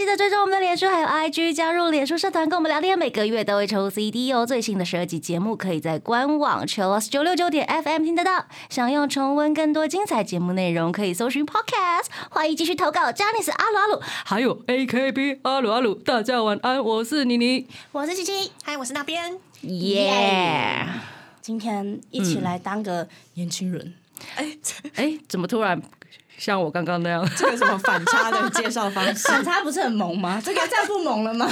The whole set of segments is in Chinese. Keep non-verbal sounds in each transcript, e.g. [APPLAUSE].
记得追踪我们的脸书还有 IG，加入脸书社团跟我们聊天，每个月都会抽 CD 哦。最新的十二集节目可以在官网 Chill Lost 九六九点 FM 听得到。想要重温更多精彩节目内容，可以搜寻 Podcast。欢迎继续投稿 j a n i c e 阿鲁阿鲁，还有 AKB 阿鲁阿鲁。大家晚安，我是妮妮，我是七七，嗨，我是那边。耶！今天一起来当个年轻人。哎，哎，怎么突然像我刚刚那样？这个什么反差的介绍方式？[LAUGHS] 反差不是很萌吗？这个这样不萌了吗？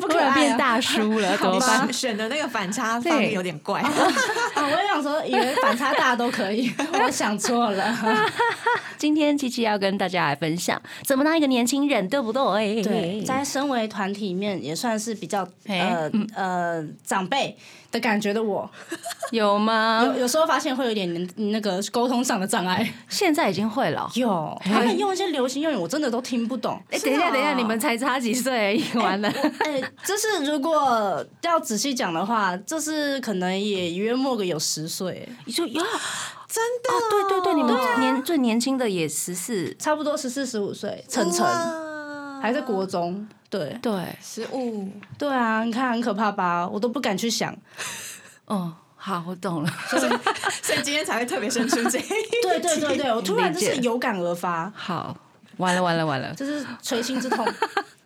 不可能啊突然变大叔了，怎么办选？选的那个反差方面有点怪。啊！我也想说，以为反差大都可以，[LAUGHS] 我想错了。今天琪琪要跟大家来分享怎么当一个年轻人，对不对？对，在身为团体里面也算是比较呃呃长辈的感觉的我，有吗？有有时候发现会有点那个沟通上的障碍。现在已经会了。有，他们用一些流行用语，我真的都听不懂。哎，等一下，等一下，你们才差几岁而已，完了。哎，[LAUGHS] 就是如果要仔细讲的话，就是可能也约莫个有十岁，你说呀？真的哦，对对对，你们年最年轻的也十四，差不多十四十五岁，晨晨哇还在国中。对对，十五，对啊，你看很可怕吧？我都不敢去想。哦，好，我懂了。[LAUGHS] 所以所以今天才会特别生出这一 [LAUGHS] 对对对对，我突然就是有感而发，好，完了完了完了，就是捶心之痛。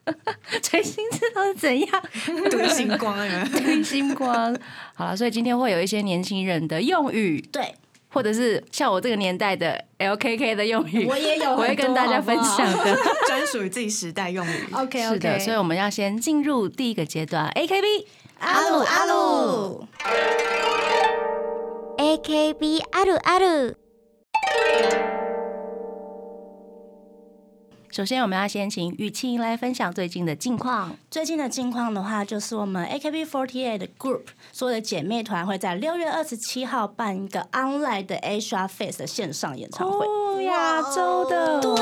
[LAUGHS] 垂心之痛是怎样？堆星光有没有？对星光。好了，所以今天会有一些年轻人的用语，对或者是像我这个年代的 LKK 的用语，我也有我会跟大家分享的。专属于自己时代用语。，OK 是的，所以我们要先进入第一个阶段，AKB。阿鲁阿鲁， AKB あるある。首先，我们要先请雨晴来分享最近的近况。最近的近况的话，就是我们 AKB48 的 group 所有的姐妹团会在六月二十七号办一个 online 的 Asia Face 的线上演唱会。哦，亚洲的，对，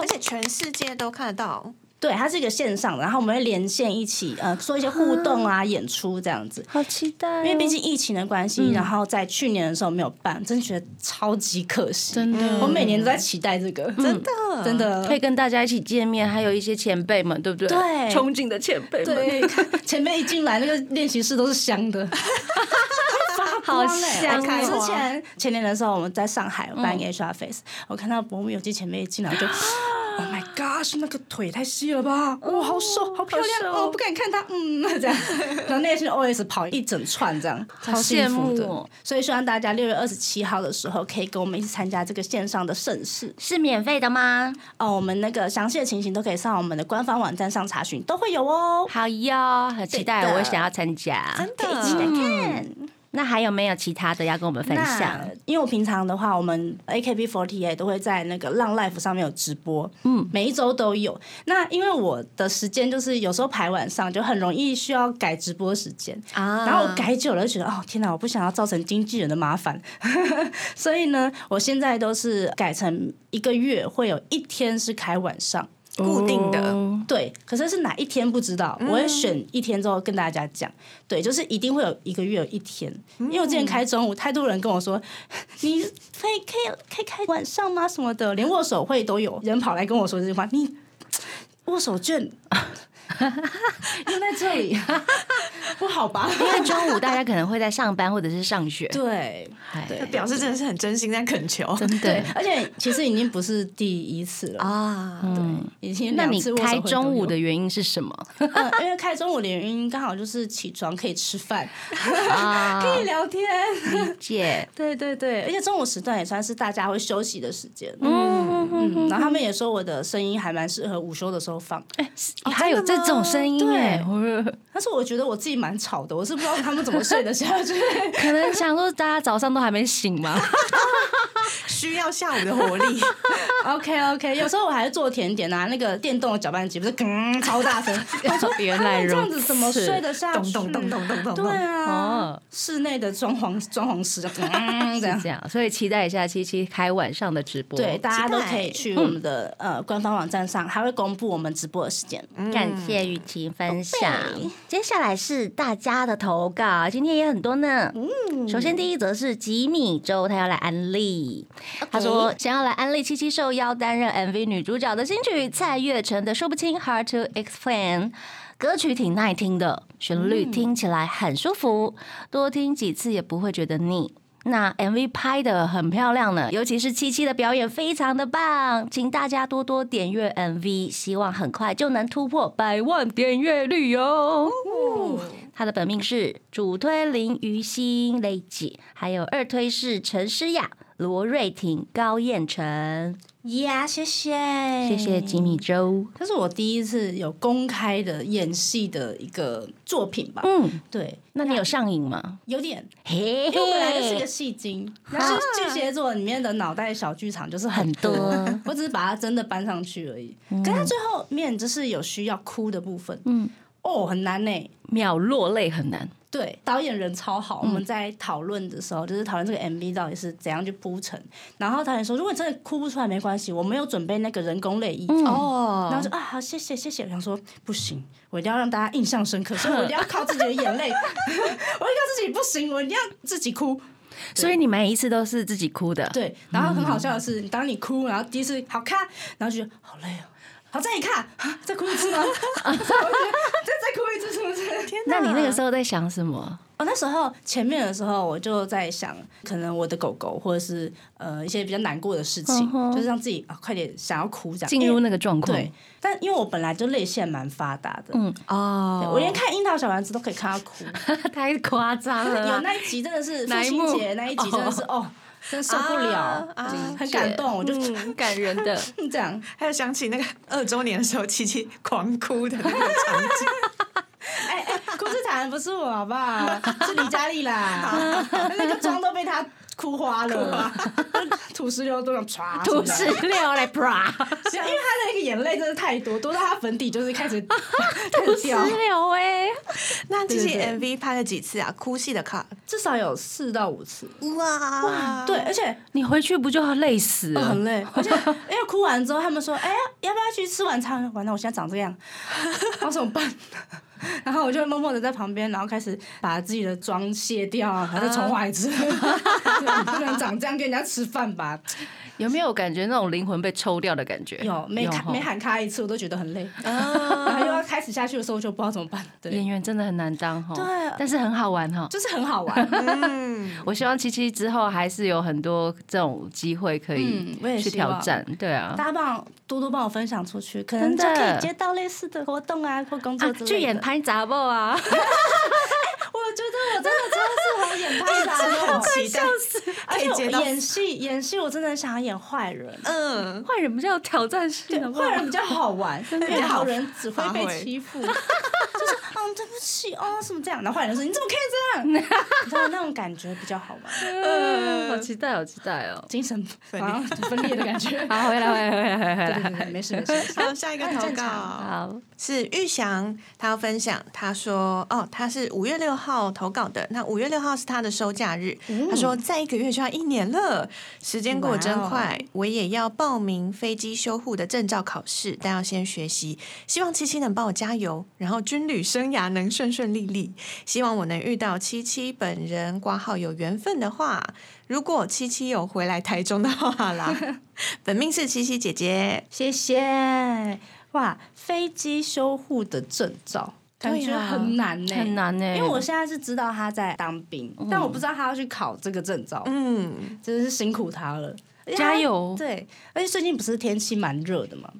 而且全世界都看得到， 对，它是一个线上的，然后我们会连线一起，呃，做一些互动啊、演出这样子。好期待哦、因为毕竟疫情的关系，然后在去年的时候没有办，真的觉得超级可惜。真的我每年都在期待这个，真的真的可以跟大家一起见面，还有一些前辈们，对不对？对憧憬的前辈们，对，前面一进来那个练习室都是香的，[LAUGHS] 好香之前前年的时候，我们在上海办一个 Asia Face，、我看到伯母有机前辈一进来就。[LAUGHS] Oh my gosh！那个腿太细了吧？哇、好瘦，好漂亮！哦，不敢看他，嗯，这样。[LAUGHS] 然后内心 OS 跑一整串，这样超幸福的。羡慕哦所以希望大家六月二十七号的时候，可以跟我们一起参加这个线上的盛事是免费的吗？哦。我们那个详细的情形都可以上我们的官方网站上查询，都会有哦。好哟，很期待，我想要参加。真可以一起来的。看。那还有没有其他的要跟我们分享？因为我平常的话，我们 AKB48 都会在那个浪 Life 上面有直播，嗯，每一周都有。那因为我的时间就是有时候排晚上，就很容易需要改直播时间啊然后我改久了就觉得，哦天哪，我不想要造成经纪人的麻烦，[LAUGHS] 所以呢，我现在都是改成一个月会有一天是开晚上。固定的，哦对，可是是哪一天不知道，我会选一天之后跟大家讲。对，就是一定会有一个月有一天，因为我之前开中午，太多人跟我说，[LAUGHS] 你可以可以可以开晚上吗？什么的，连握手会都有人跑来跟我说这句话，你握手券 [LAUGHS] 用在这里，[LAUGHS] 不好吧？因为中午大家可能会在上班或者是上学，对哎对表示真的是很真心在恳求真的，而且其实已经不是第一次了，啊。嗯。已经那你开中午的原因是什么？嗯，[LAUGHS] 因为开中午的原因刚好就是起床可以吃饭，啊，可以聊天。理解。对对对，而且中午时段也算是大家会休息的时间。嗯，嗯，然后他们也说我的声音还蛮适合午休的时候放，哎还有这种声音耶，但是我觉得我自己蛮吵的，我是不知道他们怎么睡得下去。可能想说大家早上都还没醒嘛，[LAUGHS] 需要下午的活力。[LAUGHS] OK OK，有时候我还是做甜点啊，那个电动的搅拌机不是嗯超大声，[LAUGHS] 我说原来如这样子怎么睡得下去？咚咚咚咚咚咚对啊哦，室内的装潢装潢师嗯这样这。样，所以期待一下七七开晚上的直播。对，大家都可以去我们的呃官方网站上，还会公布我们直播的时间。感谢雨婷分享对。接下来是大家的投稿，今天也很多呢。首先第一则是吉米周，他要来安利。他说想要来安利七七受邀担任 MV 女主角的新曲蔡月晨的《说不清 Hard to Explain》。歌曲挺耐听的，旋律听起来很舒服，多听几次也不会觉得腻。那 MV 拍的很漂亮呢，尤其是七七的表演非常的棒，请大家多多点阅 MV，希望很快就能突破百万点阅率哟。他的本命是主推林于心、雷姐，还有二推是陈诗雅、罗瑞婷、高彦成。呀，谢谢，谢谢吉米周。这是我第一次有公开的演戏的一个作品吧？嗯，对，那你有上瘾吗？有点，嘿因为我本来就是个戏精，[LAUGHS] 然后巨蟹座里面的脑袋小剧场就是很多，[LAUGHS] 我只是把它真的搬上去而已。可是它最后面就是有需要哭的部分，嗯，哦，很难呢。秒落泪很难。对，导演人超好。我们在讨论的时候，就是讨论这个 MV 到底是怎样去铺陈。然后导演说，如果你真的哭不出来没关系，我没有准备那个人工泪液。哦然后就啊，好，谢谢谢谢。我想说不行，我一定要让大家印象深刻，所以我一定要 [LAUGHS] 靠自己的眼泪，[LAUGHS] 我一定要自己不行，我一定要自己哭。所以你每一次都是自己哭的。，对，然后很好笑的是，当你哭，然后第一次好看，然后就觉得好累哦。好，再一看，[LAUGHS] 啊再哭一次吗？[LAUGHS] 再再哭一次，是不是？天那你那个时候在想什么？哦，那时候前面的时候，我就在想，可能我的狗狗，或者是呃一些比较难过的事情，就是让自己啊快点想要哭这样。进入那个状况。对，但因为我本来就泪腺蛮发达的，嗯，哦我连看樱桃小丸子都可以看到哭。[LAUGHS] 太夸张了有那一集真的是父亲节那一集真的是哦，真受不了啊，啊很感动，我就嗯感人的。[LAUGHS] 这样。还有想起那个二周年的时候，琪琪狂哭的那个场景。哎 [LAUGHS] 哎，哭是惨不是我好不好？是李佳丽啦，[LAUGHS] 那个妆都被她哭花了，土 [LAUGHS] 石流都想唰，土石流来因为他的那个眼泪真的太多，多到他粉底就是开始开土石始掉，流哎，那七七对对 MV 拍了几次啊？哭戏的卡，至少有四到五次。哇。对，而且你回去不就累死了？哦很累，而且因为哭完之后，他们说：“哎、呀，要不要去吃晚餐？”完了，我现在长这样，我怎么办？然后我就会默默的在旁边，然后开始把自己的妆卸掉，然后再重画一次。不能长这样跟人家吃饭吧？有没有感觉那种灵魂被抽掉的感觉？有没哈喊没喊卡一次，我都觉得很累。[LAUGHS] 然后又要开始下去的时候，我就不知道怎么办。对，演员真的很难当哈，对但是很好玩哈。就是很好玩。嗯，[LAUGHS] 我希望七七之后还是有很多这种机会可以去挑战，对啊。大家帮多多帮我分享出去，可能就可以接到类似的活动啊，或工作啊之类的。去演拍杂报啊，我 [LAUGHS] 觉得我真的超适合演拍杂 [LAUGHS] 很的，期待，而且演戏演戏，我真的很想要演坏人。嗯，坏人比较有挑战性，坏人比较好玩，因为好人只会被欺负，[LAUGHS] 就是嗯对不起哦什么这样，然后坏人说你怎么可以这样，[LAUGHS] 你知道那种感觉比较好玩，嗯好期待，好期待哦！精神分裂的感觉。好，回来，回来，回来，回来，没事没事。好，下一个投稿。好，是玉祥，他要分享，他说哦，他是五月六号投稿的，那五月六号是他的收假日，他说再一个月就要一年了，时间过得真快，我也要报名飞机修护的证照考试，但要先学习，希望七七能帮我加油，然后军旅生涯能顺顺利利，希望我能遇到七七本人，挂号有缘分的话。如果七七有回来台中的话啦，[LAUGHS] 本命是七七姐姐，谢谢。哇，飞机修护的证照，感觉对啊很难呢，很难呢，因为我现在是知道他在当兵，但我不知道他要去考这个证照，嗯，真的是辛苦他了，加油。对，而且最近不是天气蛮热的嘛，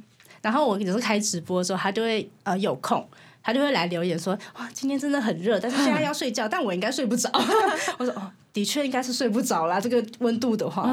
然后我有时候开直播的时候，他就会呃有空。他就会来留言说：“哇，今天真的很热，但是现在要睡觉，[LAUGHS] 但我应该睡不着。[LAUGHS] ” [LAUGHS] 我说：“哦，的确应该是睡不着啦，这个温度的话，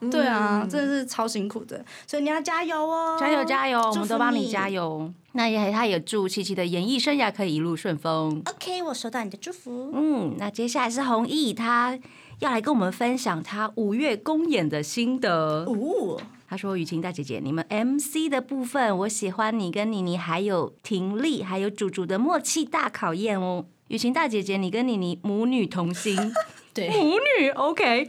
嗯对啊，真的是超辛苦的，所以你要加油哦，加油加油，我们都帮你加。油。那也他也祝七七的演艺生涯可以一路顺风。OK，我收到你的祝福。嗯，那接下来是弘毅，他要来跟我们分享他五月公演的心得。哦，他说：“雨晴大姐姐，你们 MC 的部分，我喜欢你跟妮妮还有婷丽还有主主的默契大考验哦。雨晴大姐姐，你跟妮妮母女同心，[LAUGHS] 对，母女 OK，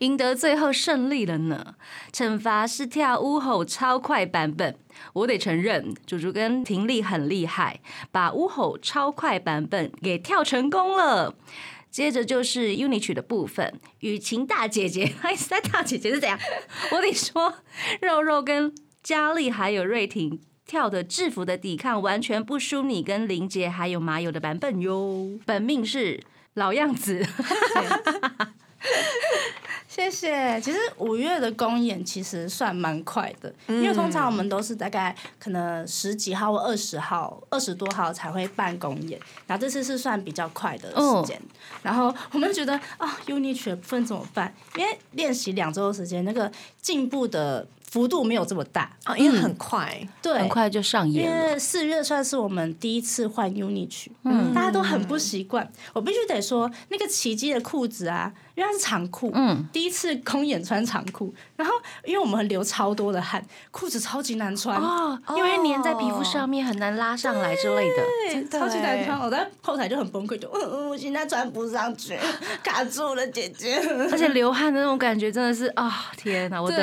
赢得最后胜利了呢。惩罚是跳乌吼超快版本，我得承认，主主跟婷丽很厉害，把乌吼超快版本给跳成功了。接着就是 UNI 曲的部分，雨晴大姐姐，[LAUGHS] 哎，三大姐姐是怎样？我得说，肉肉跟佳丽还有瑞婷。跳的制服的抵抗完全不输你跟林杰还有麻友的版本哟。本命是老样子，[LAUGHS] 谢谢。其实五月的公演其实算蛮快的，因为通常我们都是大概可能十几号或二十号、二十多号才会办公演，然后这次是算比较快的时间。然后我们觉得啊，UNI 曲的部分怎么办？因为练习两周的时间，那个进步的。幅度没有这么大啊，因为很快，对，很快就上演因为四月算是我们第一次换 UNI 曲，嗯，大家都很不习惯。我必须得说，那个奇迹的裤子啊，因为它是长裤，嗯，第一次公演穿长裤，然后因为我们流超多的汗，裤子超级难穿哦，因为粘在皮肤上面很难拉上来之类的，超级难穿。我在后台就很崩溃，就嗯嗯，我现在穿不上去，[LAUGHS] 卡住了，姐姐。而且流汗的那种感觉真的是啊，天哪，我懂，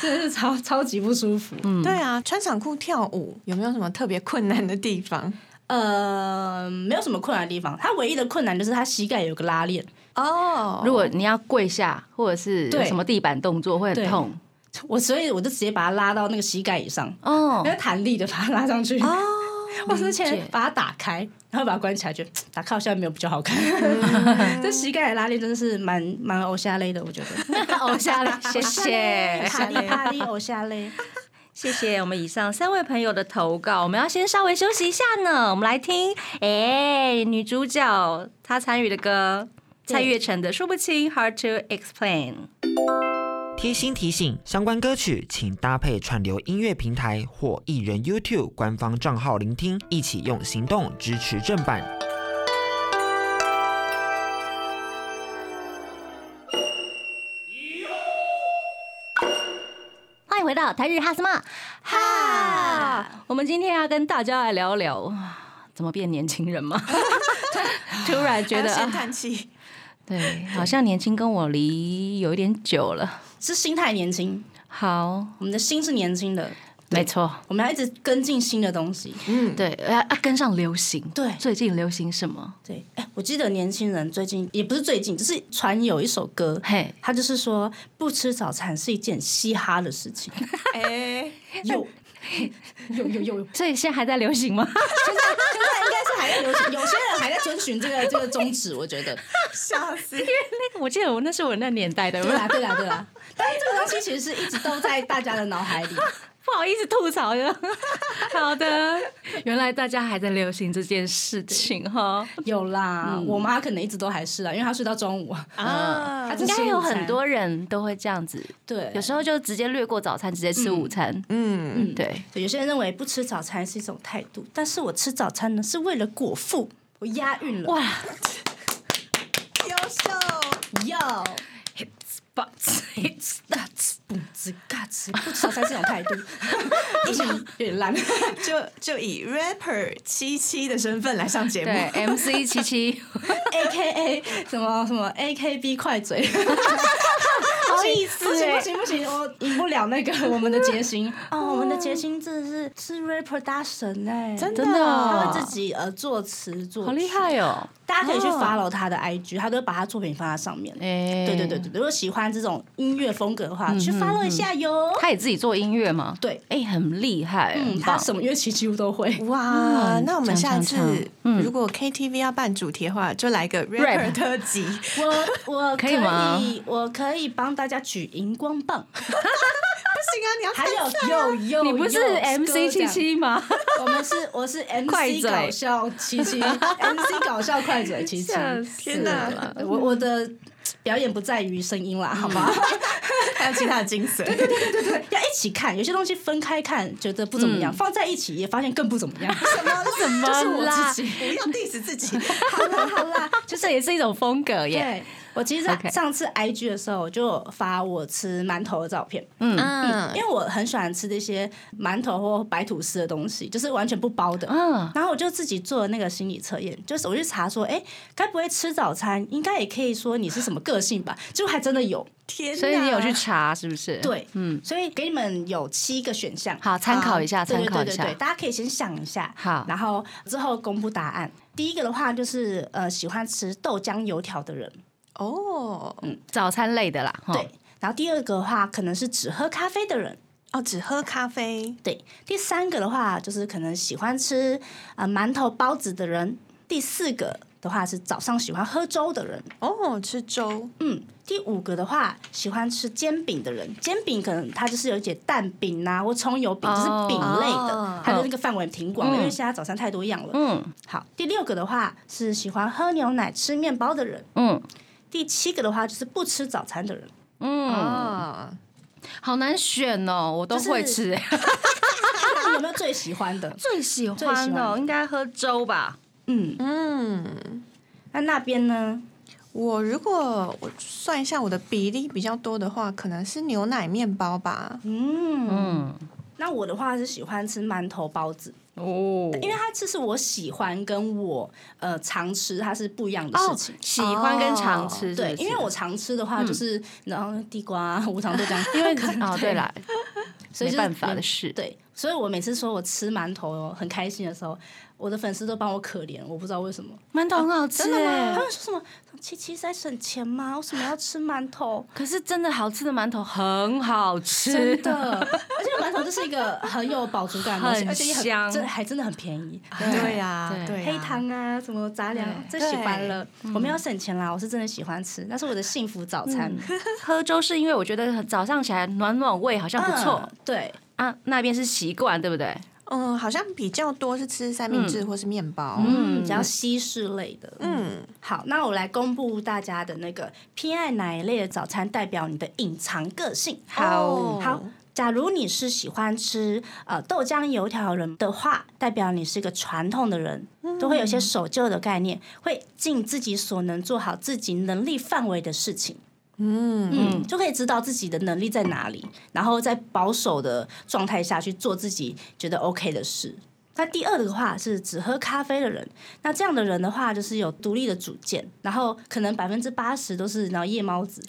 真的是。超超级不舒服，嗯，对啊，穿长裤跳舞有没有什么特别困难的地方？呃，没有什么困难的地方，它唯一的困难就是它膝盖有个拉链哦。如果你要跪下或者是什么地板动作会很痛，我所以我就直接把它拉到那个膝盖以上哦，那弹力的把它拉上去哦。[LAUGHS] 我之前把它打开，然后把它关起来，就打开好像没有比较好看。[LAUGHS] 这膝盖的拉链真的是蛮蛮偶像类的，我觉得。[LAUGHS] 偶像类，谢谢。哈利哈利偶像类，谢谢我们以上三位朋友的投稿。我们要先稍微休息一下呢，我们来听，哎，女主角她参与的歌，蔡月成的《说不清》，Hard to Explain。贴心提醒：相关歌曲请搭配串流音乐平台或艺人 YouTube 官方账号聆听，一起用行动支持正版。欢迎回到台日哈什么哈？我们今天要跟大家来聊聊，怎么变年轻人吗？[LAUGHS] [LAUGHS] 突然觉得先叹气。对，好像年轻跟我离有一点久了。是心态年轻，好，我们的心是年轻的，没错，我们要一直跟进新的东西，嗯，对，要要跟上流行，对，最近流行什么？对，哎，我记得年轻人最近也不是最近，就是传有一首歌，嘿，他就是说不吃早餐是一件嘻哈的事情，[LAUGHS] 哎，有。有 [LAUGHS] 有有，[LAUGHS] 所以现在还在流行吗？现在现在应该是还在流行，有些人还在遵循这个这个宗旨，我觉得。笑死！因为那个我记得我那是我那年代的，对啦对啦对啦。但是这个东西其实是一直都在大家的脑海里。不好意思吐槽哟。[LAUGHS] 好的，原来大家还在流行这件事情哈。有啦，我妈可能一直都还是啊，因为她睡到中午啊。应该有很多人都会这样子，对，有时候就直接略过早餐，直接吃午餐。嗯嗯，对。有些人认为不吃早餐是一种态度，但是我吃早餐呢是为了果腹。我押韵了，哇，优秀，要。But it's that，不吱嘎吱，不吃早餐是种态度，一想有点烂，[LAUGHS] 就就以 rapper 七七的身份来上节目，对，MC 七七，AKA 什么什么 AKB 快嘴。[LAUGHS] 好意思，不行不行不行，我赢不了那个我们的杰星 [LAUGHS] 哦，我们的杰星真的是是 rapper 大神哎，真的，他会自己呃作词作，好厉害哦！大家可以去 follow 他的 IG，他都把他作品放在上面。哎，对对对对，如果喜欢这种音乐风格的话，去 follow 一下哟。他也自己做音乐吗？对，哎，很厉害，嗯，他什么乐器几乎都会。哇，那我们下次如果 KTV 要办主题的话，就来个 rapper 特辑。我我可以吗？我可以帮大家举荧光棒。不行啊！你要还有有有，你不是 MC 七七吗？我们是我是 MC 搞笑七七，[LAUGHS] MC 搞笑快嘴七七。天哪！我我的表演不在于声音啦，好吗？[LAUGHS] 还有其他的精髓。对对对对对，要一起看。有些东西分开看觉得不怎么样，放在一起也发现更不怎么样。什么什么啦？不要 diss 自己。[LAUGHS] 好啦好啦，就是也是一种风格耶。我其实上次 IG 的时候，我就有发我吃馒头的照片，嗯嗯因为我很喜欢吃这些馒头或白吐司的东西，就是完全不包的。嗯，然后我就自己做了那个心理测验，就是我去查说，哎，该不会吃早餐？应该也可以说你是什么个性吧？结果还真的有。天哪，所以你有去查是不是？，对，嗯，所以给你们有七个选项，好，参考一下，对参考一下对对对对，。大家可以先想一下，好然后之后公布答案。第一个的话就是呃喜欢吃豆浆油条的人，哦嗯早餐类的啦，哈对。然后第二个的话可能是只喝咖啡的人，哦，只喝咖啡，对。第三个的话就是可能喜欢吃呃馒头包子的人。第四个的话是早上喜欢喝粥的人，哦，吃粥，嗯。第五个的话，喜欢吃煎饼的人，煎饼可能它就是有一些蛋饼啊或葱油饼，就是饼类的哦，它的那个范围挺广因为现在早餐太多样了。嗯好，第六个的话是喜欢喝牛奶、吃面包的人。嗯第七个的话就是不吃早餐的人。嗯，啊，好难选哦，我都就是会吃。哎 [LAUGHS] 那你有没有最喜欢的？最喜最喜欢欢的应该喝粥吧？嗯，嗯。那那边呢？我如果我算一下我的比例比较多的话，可能是牛奶面包吧。嗯，嗯，那我的话是喜欢吃馒头包子，哦，因为它这是我喜欢跟我呃常吃它是不一样的事哦情。，喜欢跟常吃对，因为我常吃的话就是，然后地瓜、无糖豆浆，[LAUGHS] 因为哦对啦，所以就是没办法的事。对，所以我每次说我吃馒头哦很开心的时候，我的粉丝都帮我可怜，我不知道为什么。馒头很好吃他哎，们说什么？七七在省钱吗？为什么要吃馒头？可是真的好吃的馒头很好吃，真的，[LAUGHS] 而且馒头就是一一个很有饱足感的东西，而且也很香真的还真的很便宜。对呀，对黑糖啊，什么杂粮，最喜欢了。嗯我没有省钱啦，我是真的喜欢吃，那是我的幸福早餐。[LAUGHS] 喝粥是因为我觉得早上起来暖暖胃好像不错嗯对，啊，那边是习惯对不对？嗯，好像比较多是吃三明治或是面包。嗯，比较西式类的。嗯，好，那我来公布大家的那个偏爱哪一类的早餐，代表你的隐藏个性。好好，假如你是喜欢吃呃豆浆油条人的话，代表你是一个传统的人，都会有些守旧的概念，会尽自己所能做好自己能力范围的事情。嗯嗯，就可以知道自己的能力在哪里，然后在保守的状态下去做自己觉得 OK 的事。那第二的话是只喝咖啡的人，那这样的人的话就是有独立的主见，然后可能百分之八十都是然后夜猫子，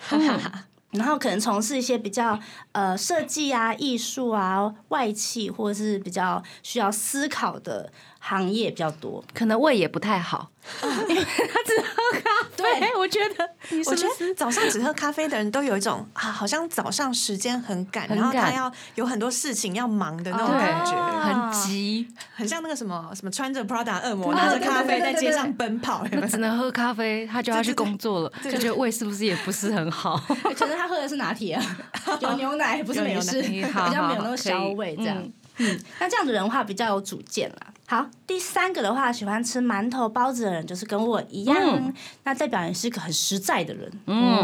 [LAUGHS] 然后可能从事一些比较呃设计啊、艺术啊、外企或者是比较需要思考的行业比较多。可能胃也不太好，[LAUGHS] 因为他只喝咖啡。对我觉得我觉得早上只喝咖啡的人都有一种啊，好像早上时间很赶，然后他要有很多事情要忙的那种感觉，很急，很像那个什么什么穿着 Prada 恶魔拿着咖啡在街上奔跑，只能喝咖啡，他就要去工作了，就觉得胃是不是也不是很好？[LAUGHS] 可能他喝的是拿铁啊，[LAUGHS] 有牛奶不是美式，比较没有那个消味这样。嗯，那这样的人的话比较有主见啦。好，第三个的话，喜欢吃馒头包子的人，就是跟我一样，嗯那代表你是个很实在的人。嗯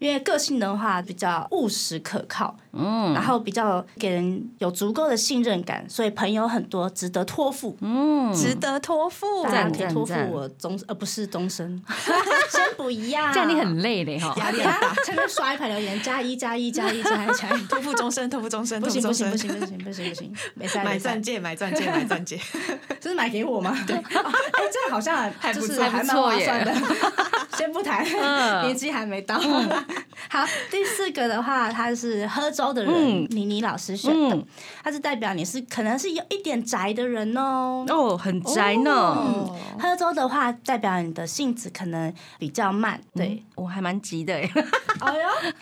对，因为个性的话比较务实可靠，嗯然后比较给人有足够的信任感，所以朋友很多，值得托付。嗯，值得托付，大家赞可以托付我终呃不是终身，[LAUGHS] 先不一样，这样你很累的哈。压力很大，前面 [LAUGHS] 刷一排留言，加一加一加一加一加一，托付终身，托付终身，不行不行不。行不行不行不行，买钻，戒，买钻戒，买钻戒，[LAUGHS] 这是买给我吗？[LAUGHS] 对，[LAUGHS] 哎，这样好像还不错就是还蛮划算的。先不谈，嗯。年纪还没到。好，第四个的话，他是喝粥的人嗯，妮妮老师选的。嗯，他是代表你是可能是有一点宅的人哦。哦，很宅呢。哦喝粥的话，代表你的性子可能比较慢，对，我还蛮急的。哎。哎呦，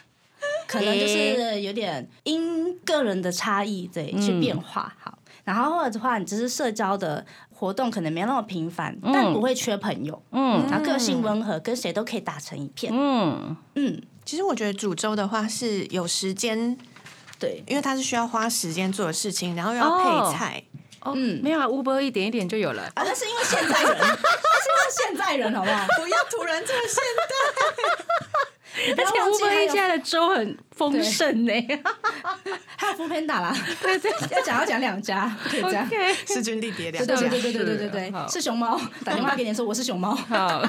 可能就是有点因个人的差异对嗯。去变化。好，然后或者的话，你只是社交的活动可能没那么频繁，但不会缺朋友。嗯然后个性温和，跟谁都可以打成一片。嗯，嗯，其实我觉得煮粥的话是有时间，对，因为它是需要花时间做的事情，然后又要哦配菜。哦，嗯没有啊，Uber 一点一点就有了。啊，那是因为现在人，[LAUGHS] 那是因为现在人，好不好？[LAUGHS] 不要突然这么现 [LAUGHS] 而且忘记 Uber 还 E 有现在的粥很丰盛呢。[LAUGHS] 还有 o o Panda 啦，[LAUGHS] 对对，要讲要讲两家，不可以这样。OK，势均力敌两家对家。对对对对对对对，是熊猫打电话给你说我是熊猫。好，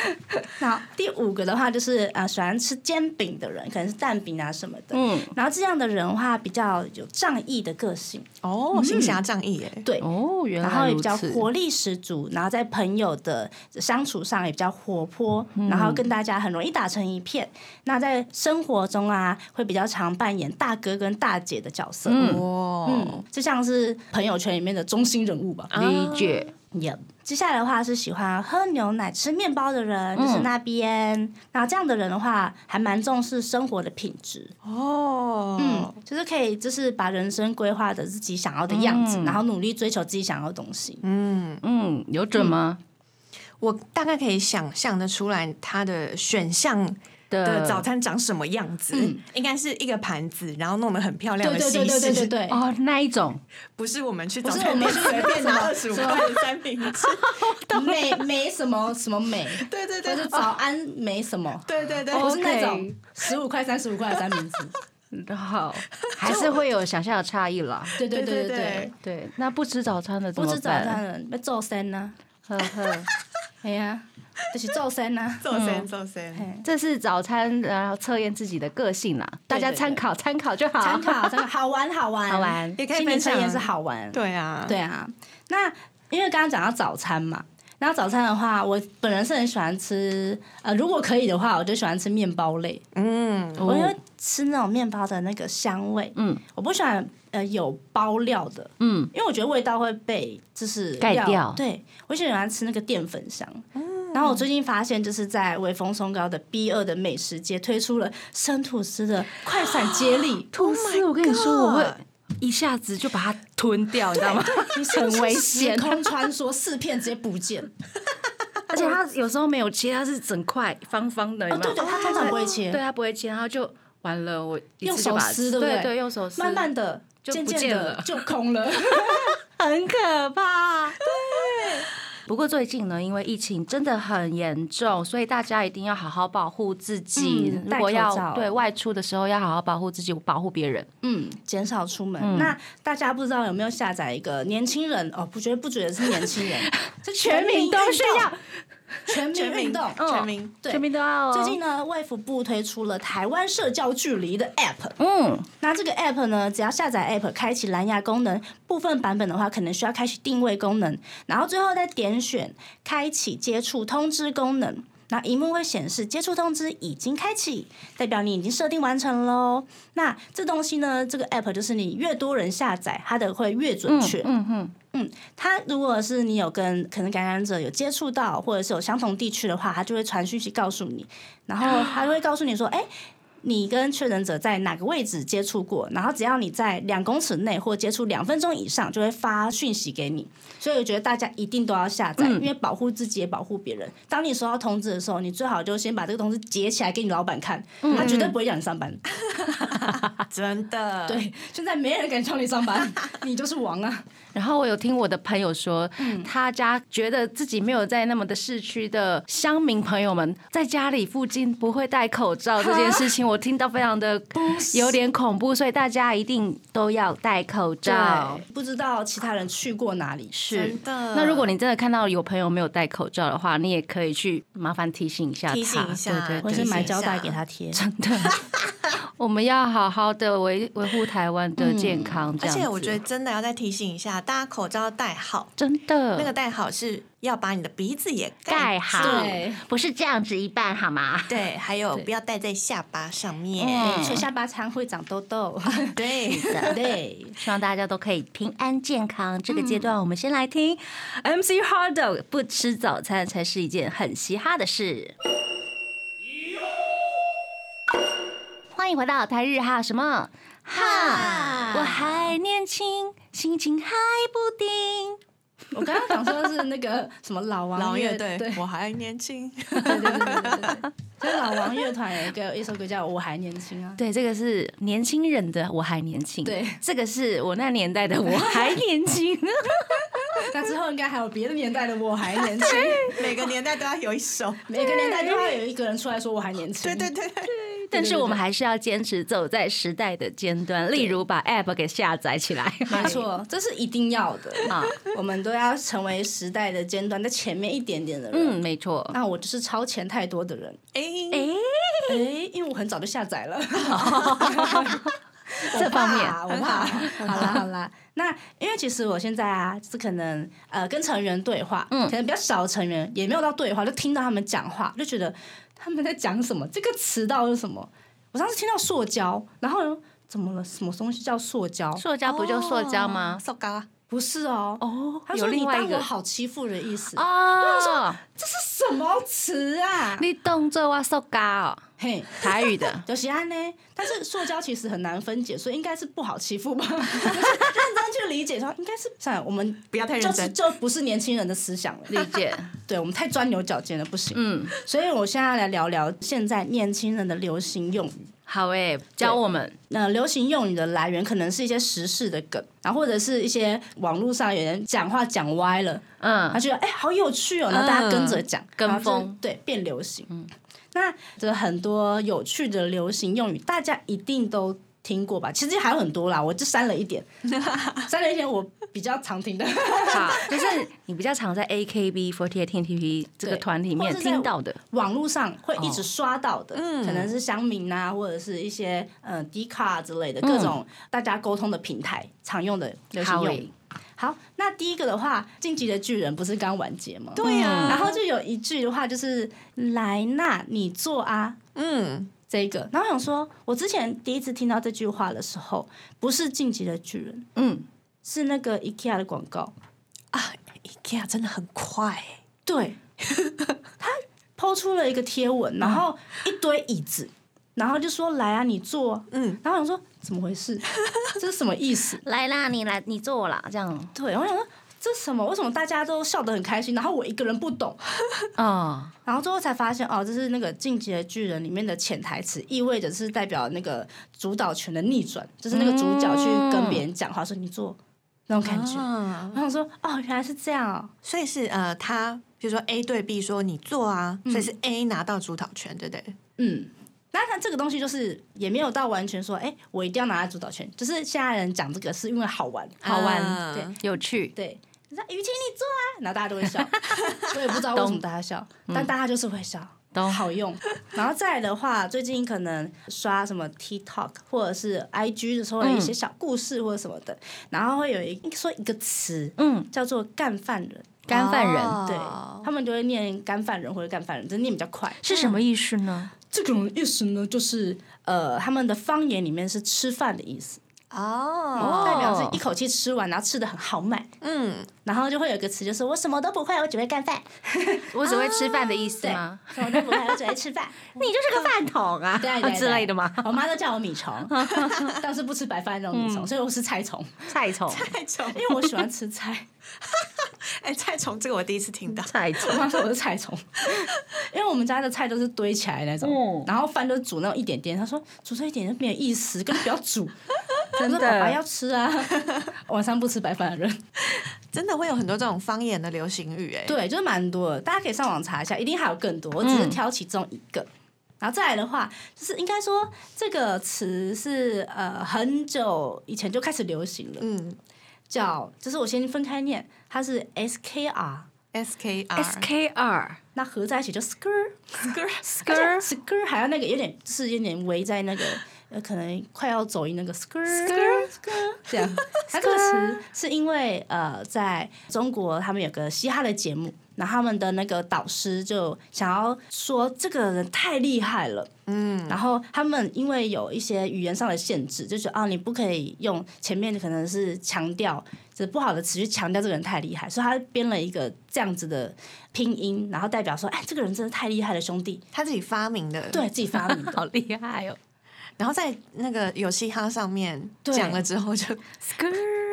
[LAUGHS] 那第五个的话就是呃喜欢吃煎饼的人，可能是蛋饼啊什么的。嗯，然后这样的人的话比较有仗义的个性，哦，行侠仗义耶，对。哦，原来然后也比较。活力十足，然后在朋友的相处上也比较活泼，然后跟大家很容易打成一片。那在生活中啊，会比较常扮演大哥跟大姐的角色。嗯就像是朋友圈里面的中心人物吧。理解，Yep 接下来的话是喜欢喝牛奶、吃面包的人，就是那边。那这样的人的话，还蛮重视生活的品质。哦，嗯，就是可以，就是把人生规划的自己想要的样子，然后努力追求自己想要的东西。嗯，嗯，有准吗？我大概可以想象的出来他的选项的的早餐长什么样子，嗯。应该是一个盘子，然后弄得很漂亮对的西式，对对对对对对。哦，那一种。不是我们去不 [LAUGHS] 早餐店是我们去随便拿二十五什么块的三明治，[LAUGHS] 美美什么什么美，对对对。就是早安美什么，对对对，不是那种十五块、三十五块的三明治。好，[LAUGHS] 还是会有想象的差异啦。对对对对对。对，对，那不吃早餐的怎么不吃早餐？的人要做生呢，呵呵，哎呀，[LAUGHS] 就是做生 [LAUGHS] 呢。做先做先，嘿。这是早餐，然后测验自己的个性啦，大家参考参考就好。参考，[LAUGHS] 参考，好玩，好玩，好玩。也可以心理分享测验是好玩，对啊，对啊。那因为刚刚讲到早餐嘛，那早餐的话，我本人是很喜欢吃，呃，如果可以的话，我就喜欢吃面包类，嗯，我因为吃那种面包的那个香味，嗯。我不喜欢呃有包料的，嗯，因为我觉得味道会被就是料盖掉。对我喜欢吃那个淀粉香。然后我最近发现，就是在微风松糕的 B 二的美食街推出了生吐司的快闪接力，吐司，我跟你说，我会一下子就把它吞掉，你知道吗？[LAUGHS] 很危险时。空穿梭，四片直接不见。[LAUGHS] 而且它有时候没有切，它是整块方方的，有没有？对对，它通常不会切，对，它不会切，然后就完了。我用手撕，对不对？对？用手撕，慢慢的、就渐渐不见了的就空了。[LAUGHS] 很可怕。对。不过最近呢，因为疫情真的很严重，所以大家一定要好好保护自己。嗯如果要对外出的时候，要好好保护自己，保护别人。嗯，减少出门。嗯那大家不知道有没有下载一个年轻人哦？不觉得不觉得是年轻人，[LAUGHS] 这全民都需要，全民运动。全民对全民都要哦。最近呢，卫福部推出了台湾社交距离的 App。嗯，那这个 App 呢，只要下载 App，开启蓝牙功能，部分版本的话可能需要开启定位功能，然后最后再点选开启接触通知功能。那荧幕会显示接触通知已经开启，代表你已经设定完成喽。那这东西呢，这个 app 就是你越多人下载，它的会越准确。嗯嗯，它如果是你有跟可能感染者有接触到，或者是有相同地区的话，他就会传讯息告诉你，然后它会告诉你说，哎、你跟确诊者在哪个位置接触过？然后只要你在两公尺内或接触两分钟以上，就会发讯息给你。所以我觉得大家一定都要下载，因为保护自己也保护别人。当你收到通知的时候，你最好就先把这个通知截起来给你老板看，他绝对不会让你上班。[LAUGHS] 真的，对，现在没人敢叫你上班，[LAUGHS] 你就是王啊！然后我有听我的朋友说，他家觉得自己没有在那么的市区的乡民朋友们，在家里附近不会戴口罩这件事情，我听到非常的有点恐怖，所以大家一定都要戴口罩。不知道其他人去过哪里。是的。那如果你真的看到有朋友没有戴口罩的话，你也可以去麻烦提醒一下他，提醒一下对对对或是买胶带给他贴。真的，[LAUGHS] 我们要好好的维维护台湾的健康，这样子。而且我觉得真的要再提醒一下，大家口罩戴好，真的。那个戴好是要把你的鼻子也盖好，对，不是这样子一半好吗？对，还有不要戴在下巴上面。嗯。吹下巴常会长痘痘。[LAUGHS] 对。的，对，希望大家都可以平安健康。这个阶段，我们先来听 MC Hardo，不吃早餐才是一件很嘻哈的事。欢迎回到台日哈什么哈？我还年轻，心情还不定。我刚刚想说的是那个什么老王老乐队，对，我还年轻。对对对对对对。就是老王乐团有一个一首歌叫《我还年轻》啊。对，这个是年轻人的我还年轻。对这个是我那年代的我还年轻。[LAUGHS] 那之后应该还有别的年代的《我还年轻》，[LAUGHS] 每个年代都要有一首。每个年代都要有一个人出来说我还年轻。对对对对，但是我们还是要坚持走在时代的尖端，例如把 App 给下载起来。没错，这是一定要的啊 [LAUGHS] 啊！我们都要成为时代的尖端，在前面一点点的人。嗯，没错。那我就是超前太多的人，哎哎哎、因为我很早就下载了。[LAUGHS] 这方面我怕。[LAUGHS] 好啦好啦，那因为其实我现在啊，就是可能呃跟成员对话，嗯可能比较少的成员也没有到对话，就听到他们讲话，就觉得他们在讲什么，这个词到底是什么？我上次听到塑胶，然后呢怎么了？什么东西叫塑胶？塑胶不就塑胶吗？塑胶，不是哦，哦他说你有另外一个当我好欺负的意思，哦，这是什么词啊？你动作哇塑胶哦，嘿，台语的。[LAUGHS] 就是安呢，但是塑胶其实很难分解，所以应该是不好欺负吧？[LAUGHS] 就是认真去理解说，应该是算了，我们不要太认就是真。就不是年轻人的思想了。理解，[LAUGHS] 对我们太钻牛角尖了，不行。嗯，所以我现在来聊聊现在年轻人的流行用语。好诶，教我们，那流行用语的来源可能是一些时事的梗，然后或者是一些网络上有人讲话讲歪了，嗯他嗯，觉得哎、好有趣哦，然后大家跟着讲，跟风对变流行。嗯，那这很多有趣的流行用语，大家一定都听过吧？其实还有很多啦，我就删了一点，[LAUGHS] 删了一点我比较常听的。好，就是你比较常在 AKB48 TNTP 这个对团里面或者是在听到的，网络上会一直刷到的，嗯可能是乡民啊，或者是一些呃 D 卡之类的嗯各种大家沟通的平台常用的流行用语。好，那第一个的话，《晋级的巨人》不是刚完结吗？对呀、然后就有一句的话就是“莱纳你做啊。嗯，”这个，然后我想说，我之前第一次听到这句话的时候，不是《晋级的巨人》，嗯，是那个 IKEA 的广告。啊，IKEA 真的很快，对，[LAUGHS] 他抛出了一个贴文，然后一堆椅子，然后就说：“来啊，你坐。”嗯，然后我想说怎么回事？[LAUGHS] 这是什么意思？来啦，你来，你做啦，这样，对，我想说这是什么？为什么大家都笑得很开心，然后我一个人不懂？[LAUGHS] 哦，然后最后才发现，哦，这是那个《进击的巨人》里面的潜台词，意味着是代表那个主导权的逆转，就是那个主角去跟别人讲话，说你做那种感觉。啊我想说，哦，原来是这样哦。所以是呃，他比如说 A 对 B 说你做啊，所以是 A 拿到主导权，对不对？嗯，那他这个东西就是也没有到完全说，哎、我一定要拿来主导权，就是现在人讲这个是因为好玩，好玩，啊对。有趣，对。你说雨晴你做啊，然后大家都会笑，[LAUGHS] 我也不知道为什么大家笑，但大家就是会笑，懂好用。[LAUGHS] 然后再来的话，最近可能刷什么 TikTok 或者是 IG 的时候，有一些小故事或者什么的，然后会有一说一个词嗯，叫做干饭人，干饭人。哦。对他们就会念干饭人或者干饭人，只是念比较快。是什么意思呢？这种意思呢，就是呃，他们的方言里面是吃饭的意思，哦，代表是一口气吃完，然后吃的很豪迈。嗯，然后就会有一个词，就是我什么都不会，我只会干饭。[LAUGHS] 我只会吃饭的意思对吗？，什么都不会，我只会吃饭。[LAUGHS] 你就是个饭桶啊，[LAUGHS] 对之类的吗？我妈都叫我米虫，但是不吃白饭那种米虫，所以我是菜虫，菜虫，菜虫，因为我喜欢吃菜。哎，菜虫这个我第一次听到，菜虫我，妈说我是菜虫，因为我们家的菜都是堆起来那种，嗯然后饭都煮那种一点点。她说煮这一点就没有意思，根本不要煮。真的。爸爸要吃啊，[LAUGHS] 晚上不吃白饭的人，真的会有很多这种方言的流行语，哎，对，就是蛮多的，大家可以上网查一下，一定还有更多，我只是挑其中一个。然后再来的话，就是应该说这个词是呃很久以前就开始流行了，嗯。叫就是我先分开念，它是 S K R，，S K R S K R 那合在一起就 skr skr skr skr，还有那个有点是有点围在那个呃可能快要走音那个 skr skr skr 这样。[LAUGHS] 它这个词是因为呃在中国他们有个嘻哈的节目，然后他们的那个导师就想要说这个人太厉害了。嗯，然后他们因为有一些语言上的限制，就觉得啊，你不可以用前面可能是强调，这不好的词去强调这个人太厉害，所以他编了一个这样子的拼音，然后代表说，哎，这个人真的太厉害了，兄弟，他自己发明的，对自己发明的。[LAUGHS] 好厉害哦然后在那个有嘻哈上面对讲了之后，就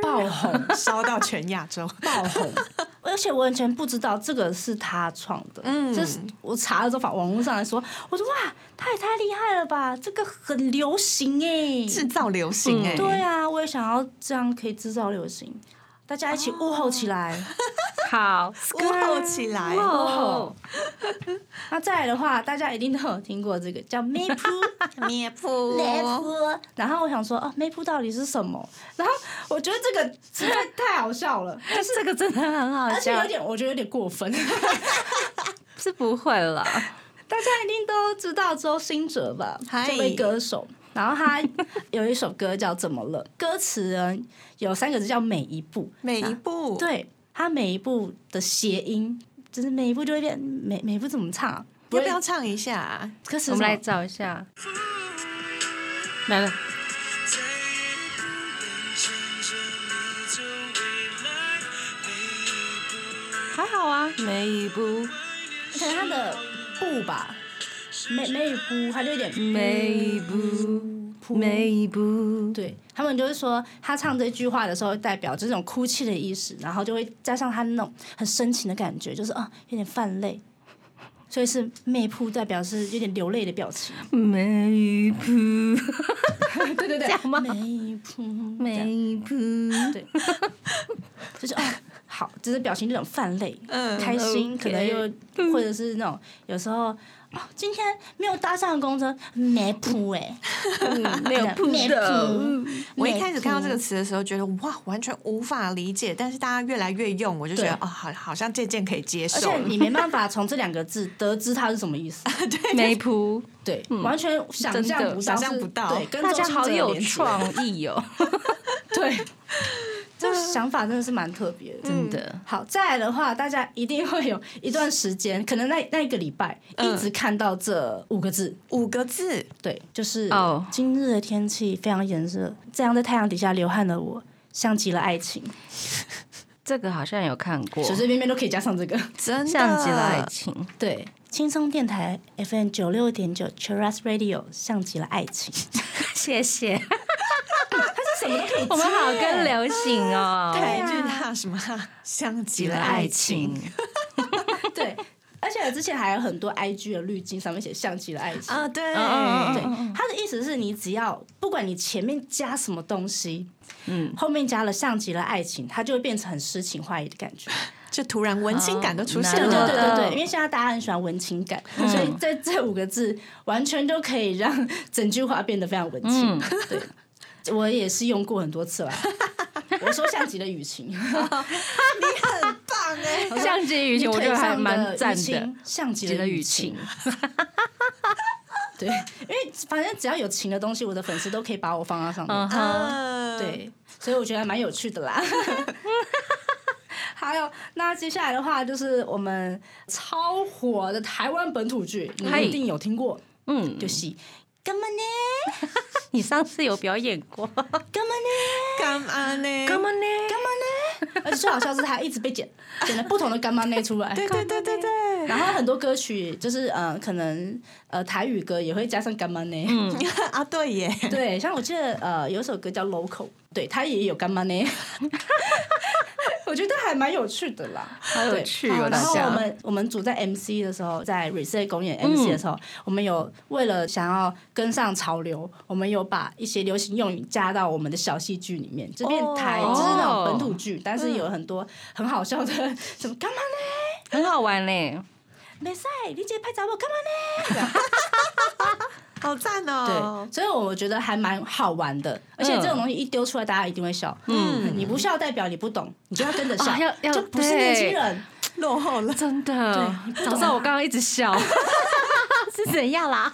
爆红，烧到全亚洲。[LAUGHS] 爆红，而且我完全不知道这个是他创的，嗯就是我查了之后，反网络上来说，我说哇，他也太厉害了吧，这个很流行哎，制造流行哎、对啊，我也想要这样可以制造流行。大家一起呜吼起来。[LAUGHS] 好，呜吼起来，哦，[LAUGHS] 那再来的话，大家一定都有听过这个叫 m a p 咩噗，[LAUGHS] 然后我想说，哦 m a p 到底是什么？然后我觉得这个实在太好笑了，就是这个真的很好笑而且有，点，我觉得有点过分。是不会了。大家一定都知道周兴哲吧？嗨这位歌手，然后他有一首歌叫《怎么了》，歌词呢有三个字叫每一步，每一步，对，他每一步的谐音，就是每一步就会变每每一步怎么唱？啊？要不要唱一下啊？歌词我们来找一下，来了，还好啊，每一步，可能他的步吧，每每一步他就有点每一步，每一步，对他们就是说，他唱这句话的时候，代表这种哭泣的意思，然后就会加上他那种很深情的感觉，就是啊，有点泛泪，所以是媚扑，代表是有点流泪的表情。每一步，对对对，这样吗？媚扑，每这样。一步，对，[LAUGHS] 就是哦，好，就是表情那种泛泪，嗯开心可能又或者是那种有时候。哦，今天没有搭上公车，没铺哎，[LAUGHS] 没有铺没的，我一开始看到这个没词的时候，觉得哇，完全无法理解。但是大家越来越用，我就觉得哦，好，好像渐渐可以接受，而。且你没办法从这两个字得知它是什么意思。每一步，对，完全想象不到，想象不到。对，跟大家好有创意哦，[LAUGHS] 对，这个想法真的是蛮特别的。真的。好，再来的话，大家一定会有一段时间，可能那那一个礼拜嗯一直看到这五个字，五个字，对，就是哦。今日的天气非常炎热，这样在太阳底下流汗的我，像极了爱情，[LAUGHS] 这个好像有看过，随随便便都可以加上这个。真的。像极了爱情。对，轻松电台 FM 九六点九 Cheras Radio 像极了爱情，[LAUGHS] 谢谢，什么都可以，我们好跟流行哦。台剧它什么啊像极了爱情，[LAUGHS] 对，而且之前还有很多 IG 的滤镜上面写像极了爱情。啊，对，嗯对，他的意思是你只要不管你前面加什么东西，嗯，后面加了像极了爱情，它就会变成很诗情画意的感觉。[LAUGHS] 就突然文青感都出现了对。对对对，因为现在大家很喜欢文情感，所以在这五个字完全都可以让整句话变得非常文情。对，我也是用过很多次了。[LAUGHS] 我说像极了雨晴，你很棒哎，像极雨晴，我觉得还蛮赞的。的，像极了雨晴。[LAUGHS] 对，因为反正只要有情的东西，我的粉丝都可以把我放到上面。对，所以我觉得还蛮有趣的啦。[LAUGHS] 还有，那接下来的话就是我们超火的台湾本土剧，你一定有听过，嗯，就是干嘛呢？[LAUGHS] 你上次有表演过，干嘛呢？干嘛呢？干嘛呢？干嘛呢而且最好笑是它一直被剪，剪了不同的干妈内出来。对对对对对，然后很多歌曲就是呃，可能呃台语歌也会加上干妈呢。嗯，[LAUGHS] 啊对耶，对，像我记得呃有一首歌叫 Local，对，它也有干妈呢。[LAUGHS] 我觉得还蛮有趣的啦，好有趣哦，然后我。们我们组在 MC 的时候，在 Reset 公演 MC 的时候，我们有为了想要跟上潮流，我们有把一些流行用语加到我们的小戏剧里面，这边台、哦就是那种本土剧，但是有很多很好笑的，什么干嘛呢？很好玩嘞，[LAUGHS] 没赛，你姐拍照我干嘛呢？[LAUGHS] 好赞对，哦。所以我觉得还蛮好玩的，而且这种东西一丢出来，大家一定会笑。嗯，你不笑代表你不懂，你就要跟着笑，哦要要就不是年轻人。落后了，[LAUGHS] 真的。早知道我刚刚一直笑 [LAUGHS] [LAUGHS] 是怎样啦？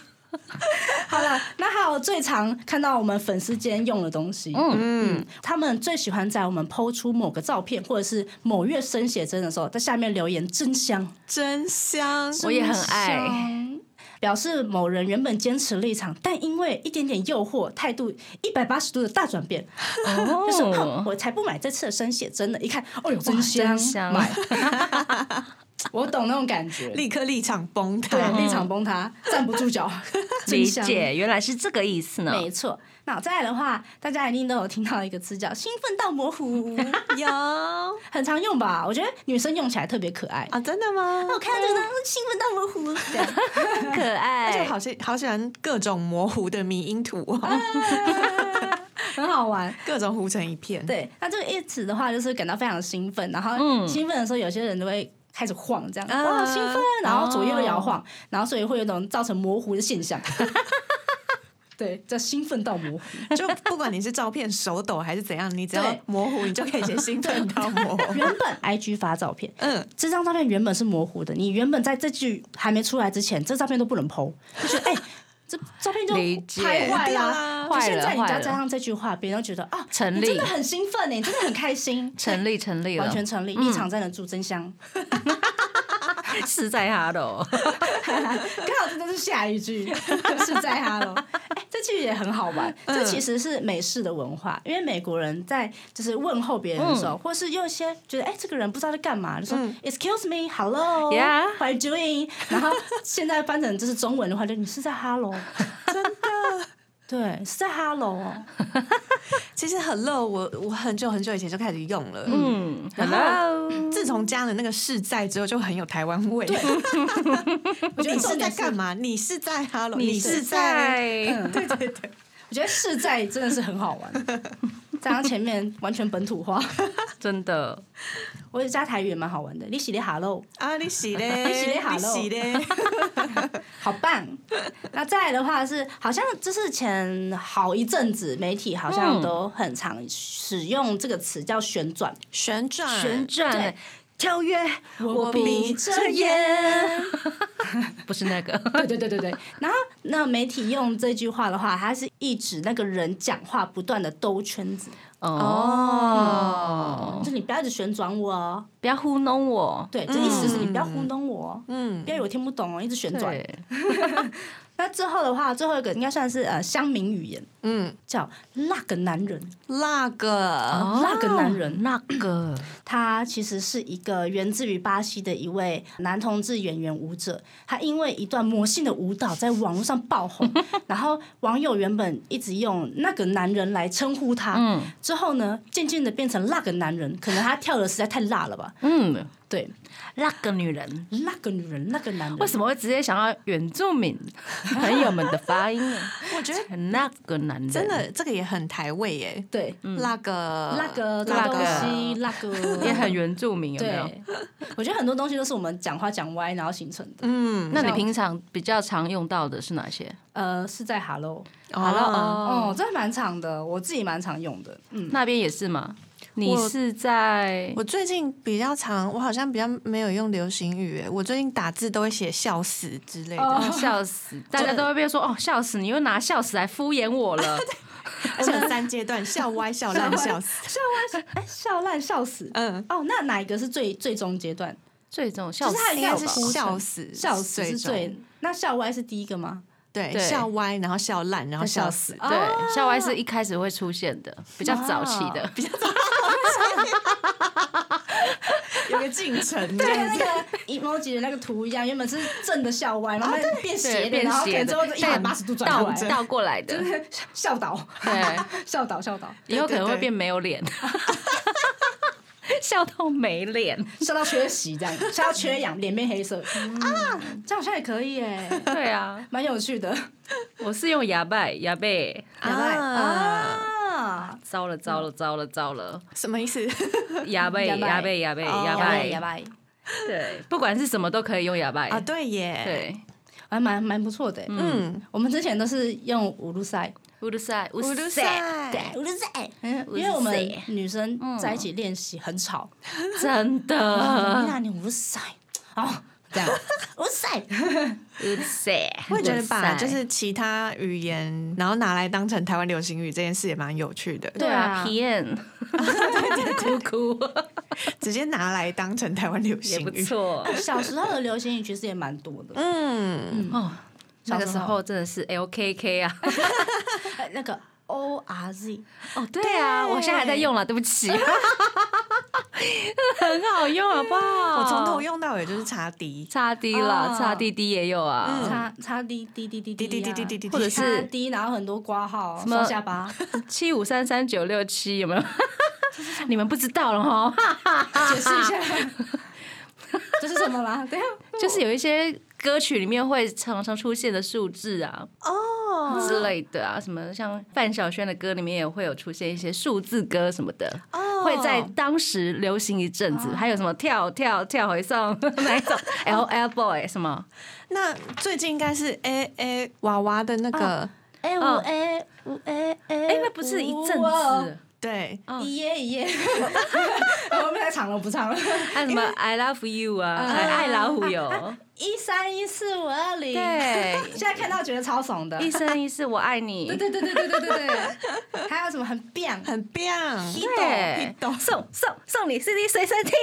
好了，那还有最常看到我们粉丝间用的东西，嗯，嗯，他们最喜欢在我们抛出某个照片或者是某月生写真的时候，在下面留言“真香真香。我也很爱。香”，表示某人原本坚持立场，但因为一点点诱惑，态度一百八十度的大转变，[LAUGHS] 就是我才不买这次的生写真的，一看，哦呦，真香，真香买。[LAUGHS] [LAUGHS] 我懂那种感觉，立刻立场崩对，塌，立场崩塌，站不住脚，真理解，原来是这个意思呢。没错，那再来的话，大家一定都有听到一个词叫“兴奋到模糊有”，[LAUGHS] 很常用吧？我觉得女生用起来特别可爱。啊？真的吗？我看到这个呢，兴奋到模糊，[LAUGHS] 可而且爱，好喜好喜欢各种模糊的迷因图哦。很好玩。[LAUGHS] 各种糊成一片。对，那这个一词的话，就是感到非常兴奋，然后嗯兴奋的时候，有些人都会开始晃，这样、啊哇兴奋，然后左右摇哦晃，然后所以会有一种造成模糊的现象。对，叫兴奋到模糊。[LAUGHS] 就不管你是照片手抖还是怎样，你只要模糊，你就可以写兴奋到模糊。[LAUGHS] 原本 IG 发照片，嗯，这张照片原本是模糊的，你原本在这句还没出来之前，这照片都不能 PO，就觉得哎。这照片就拍坏掉啦啦，就现在你只坏了要加上这句话，别人就觉得啊，成立你真的很兴奋呢，你真的很开心，成立成立了，完全成立，立场站得住，真香。[LAUGHS] [LAUGHS] 是在哈喽。[LAUGHS] 刚好这就是下一句，[LAUGHS] 是在哈喽。哎，这句也很好玩，这其实是美式的文化，因为美国人在就是问候别人的时候，或是用一些觉得哎这个人不知道在干嘛，就说 Excuse me, hello, Yeah. what are you doing？然后现在翻成就是中文的话，就你是在 hello，真的。对，是在 hello 哦，[LAUGHS] 其实 Hello，我我很久很久以前就开始用了。嗯，Hello，自从加了那个是在之后，就很有台湾味。[LAUGHS] 我觉得你是在干嘛？你是在 Hello，你你是在 [LAUGHS] 对对对，我觉得是在真的是很好玩，加上前面完全本土化，[LAUGHS] 真的。[LAUGHS] 我觉得加台语也蛮好玩的。你洗的 hello，啊，你洗嘞，[LAUGHS] 你洗嘞，Hello 你洗嘞，好棒！那再来的话是，好像就是前好一阵子媒体好像都很常使用这个词叫旋转，旋转。旋转。对跳跃，我闭着眼。[LAUGHS] 不是那个，[LAUGHS] 对对对对对。然后那媒体用这句话的话，它是一指那个人讲话不断的兜圈子，哦就，是你不要一直旋转我哦。不要糊弄我，对，这意思是你不要糊弄我哦，嗯不要以为我听不懂哦，一直旋转。[LAUGHS] 对，那之后的话，最后一个应该算是呃乡民语言，嗯，叫那个男人。那个。那个男人那个，他其实是一个源自于巴西的一位男同志演员舞者，他因为一段魔性的舞蹈在网络上爆红，[LAUGHS] 然后网友原本一直用那个男人来称呼他，嗯。之后呢，渐渐的变成那个男人，可能他跳的实在太辣了吧？嗯，对，那个女人那个女人，那个男人，为什么会直接想要原住民朋友们的发音呢？[LAUGHS] 我觉得那个男人真的这个也很台味耶。对，那个那个那个东那个西，那个 [LAUGHS] 也很原住民，有没有？我觉得很多东西都是我们讲话讲歪，然后形成的。嗯，那你平常比较常用到的是哪些？呃，是在 Hello，Hello，，哦，这蛮长的，我自己蛮常用的。嗯，那边也是吗？你是在我最近比较常，我好像比较没有用流行语耶，我最近打字都会写笑死之类的，哦 [LAUGHS] 笑死，大家都会被说哦，笑死，你又拿笑死来敷衍我了。[LAUGHS] 而且有三阶段，笑歪、笑烂、笑死。笑歪，哎，笑烂笑死。[LAUGHS] 嗯，哦，那哪一个是最最终阶段？最终笑死就是它应该是笑死，笑死是最，那笑歪是第一个吗？对，对。笑歪，然后笑烂，然后再笑笑死死。对，笑歪是一开始会出现的，比较早期的，比较早有个进程 [LAUGHS] 这对，样子。那个 emoji 的那个图一样，原本是正的笑歪，然后变斜的，变然后可斜的能之后就一百八十度转过来，倒倒过来的，[LAUGHS] [LAUGHS] 笑倒，对，笑倒，笑倒，以后可能会变没有脸，笑到没脸。笑到缺席这样，笑到缺氧，脸变黑色。啊，这样好像也可以耶，对啊，蛮有趣的。我是用哑巴哑巴，哑巴啊。啊，糟了糟了糟了糟了，什么意思？哑巴哑巴。哑巴哑巴哑哑巴。巴哑巴，对，不管是什么都可以用哑巴。啊，对耶，，对，还蛮蛮不错的。耶。嗯，我们之前都是用五路赛，乌鲁塞乌乌鲁塞，对，五路赛，因为我们女生在一起练习很吵，[LAUGHS] 真的。那你五路赛，哦，这样，五路赛，乌塞，我也觉得把就是其他语言，然后拿来当成台湾流行语这件事也蛮有趣的。对啊对啊，PM 哭哭直接拿来当成台湾流行语。不错。小时候的流行语其实也蛮多的，嗯，哦。那个时候候真的是 LKK 啊！[LAUGHS] 呃那个 O R Z，哦，对啊，我现在还在用了，对不起，[LAUGHS] 很好用，好不好？我从头用到尾就是插 D，插 D 了，哦插 D D 也有啊，叉叉 D D D D 滴滴滴滴滴滴，或者叉是 D，然后很多挂号，么双下巴，[LAUGHS] 七五三三九六七有没有？你们不知道了哈，解释一下，这是什么啦？对啊，就是有一些歌曲里面会常常出现的数字啊，哦，哦之类的啊，什么像范晓萱的歌里面也会有出现一些数字歌什么的，哦。会在当时流行一阵子。还有什么跳跳跳回送哪一种 [LAUGHS] L L Boy 什么？那最近应该是 A A 娃娃的那个，哎哦。我哎我哎那不是一阵子，对，一夜一夜，[LAUGHS] 我们太长了，不唱了。还有什么 I Love You 啊，[LAUGHS] 爱老虎有，一三一四五二零，对，[LAUGHS] 现在看到觉得超怂的。一生一世我爱你，对对对对对对对对，[LAUGHS] 还有什么很变？很棒。对，送送送你 CD 随身听，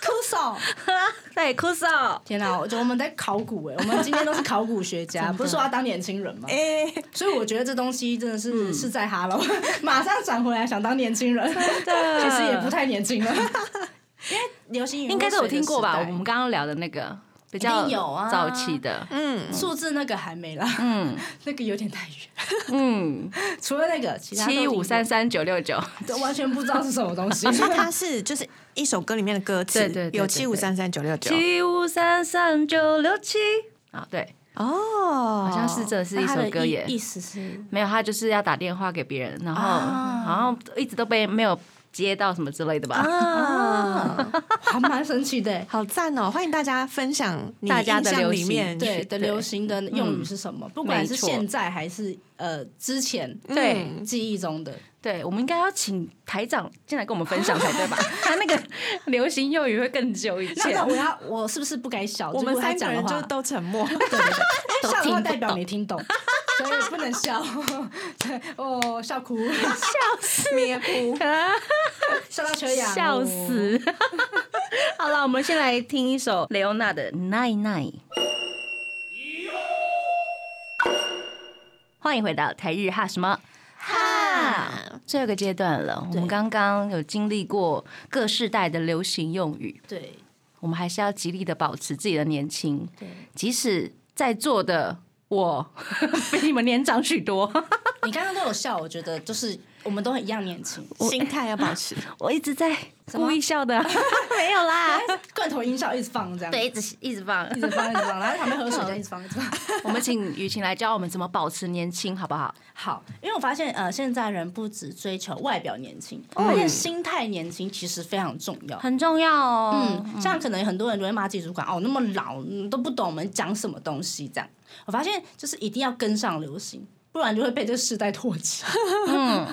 酷手？[LAUGHS] 对，酷手，天哪，我觉得我们在考古哎，我们今天都是考古学家，不是说要当年轻人吗？哎，所以我觉得这东西真的是是在哈喽，马上转回来想当年轻人，其实也不太年轻了，因为流行语应该都有听过吧？我们刚刚聊的那个比较有啊。早期的，嗯，数字那个还没啦，嗯。[LAUGHS] 那个有点太远。嗯，[LAUGHS] 除了那个，其他七五三三九六九，都完全不知道是什么东西。所以它是就是一首歌里面的歌词，对对对对有七五三三九六九，七五三三九六七。啊，对，哦，好像是这是一首歌耶。意。思是？没有，他就是要打电话给别人，然后啊。好像一直都被没有接到什么之类的吧。啊，[LAUGHS] 还蛮神奇的。好赞哦！欢迎大家分享你大家的流行对的，流行的用语是什么？不管是现在还是呃之前对记忆中的，对，我们应该要请台长进来跟我们分享才对吧？[LAUGHS] 他那个流行用语会更久一些那那。我要我是不是不该笑？我们三个人就都沉默。对对对，因为笑的听代表懂没听懂，所以不能笑。[LAUGHS] 对哦，笑哭，笑死，你也哭，[LAUGHS] 笑到缺氧，笑。死！[LAUGHS] 好了，我们先来听一首雷欧娜的《奈奈》。欢迎回到台日哈什么哈？最后一个阶段了，我们刚刚有经历过各世代的流行用语，对我们还是要极力的保持自己的年轻，对，即使在座的我 [LAUGHS] 比你们年长许多，[LAUGHS] 你刚刚都有笑，我觉得就是我们都很一样年轻。心态要保持。[LAUGHS] 我一直在故意笑的，没有啦。罐头音效一直放这样，对，一直一直放。一直放一直放，然后在旁边喝水，这样一直放一直放。我们请雨晴来教我们怎么保持年轻，好不好？好，因为我发现呃，现在人不只追求外表年轻，我发现心态年轻其实非常重要。很重要哦。嗯，像可能很多人就会骂自己主管哦，那么老嗯都不懂我们讲什么东西这样。我发现就是一定要跟上流行，不然就会被这个时代唾弃。[LAUGHS] 嗯，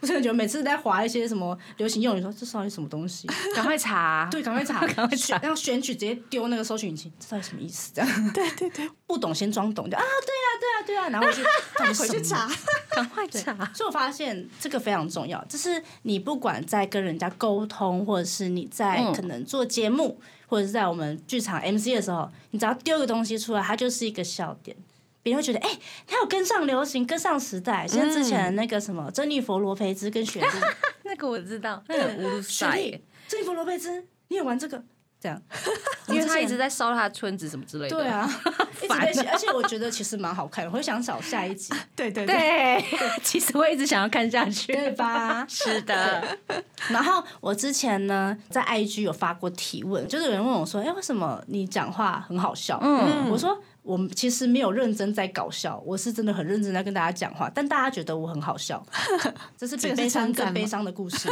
我真的觉得每次在划一些什么流行用语，说这到底什么东西？赶快查。[LAUGHS] 对，赶快查，[LAUGHS] 赶快查选然后选取直接丢那个搜寻引擎，这到底什么意思？这样对对对，不懂先装懂，就啊，对啊，对啊，对啊，然后回去到底什么回去查。赶快查。所以我发现这个非常重要，就是你不管在跟人家沟通，或者是你在嗯可能做节目，或者是在我们剧场 MC 的时候，你只要丢个东西出来，它就是一个笑点。别人会觉得，哎、他有跟上流行，跟上时代。像之前的那个什么，珍妮佛罗培兹跟雪莉，[LAUGHS] 那个我知道，那个 [LAUGHS] 乌鲁塞雪莉，，珍妮佛罗培兹，你也玩这个？这样，[LAUGHS] 因为他一直在。在烧他的村子什么之类的。对，啊，[LAUGHS] 一直被写，而且我觉得其实蛮好看的，我会想找下一集，对 [LAUGHS] 对对，其实我一直想要看下去。对吧？是的，然后我之前呢，在 IG 有发过提问，就是有人问我说：“哎、为什么你讲话很好笑？”嗯我说：“我们其实没有认真在搞笑，我是真的很认真在跟大家讲话，但大家觉得我很好笑，这是比悲伤更悲伤的故事。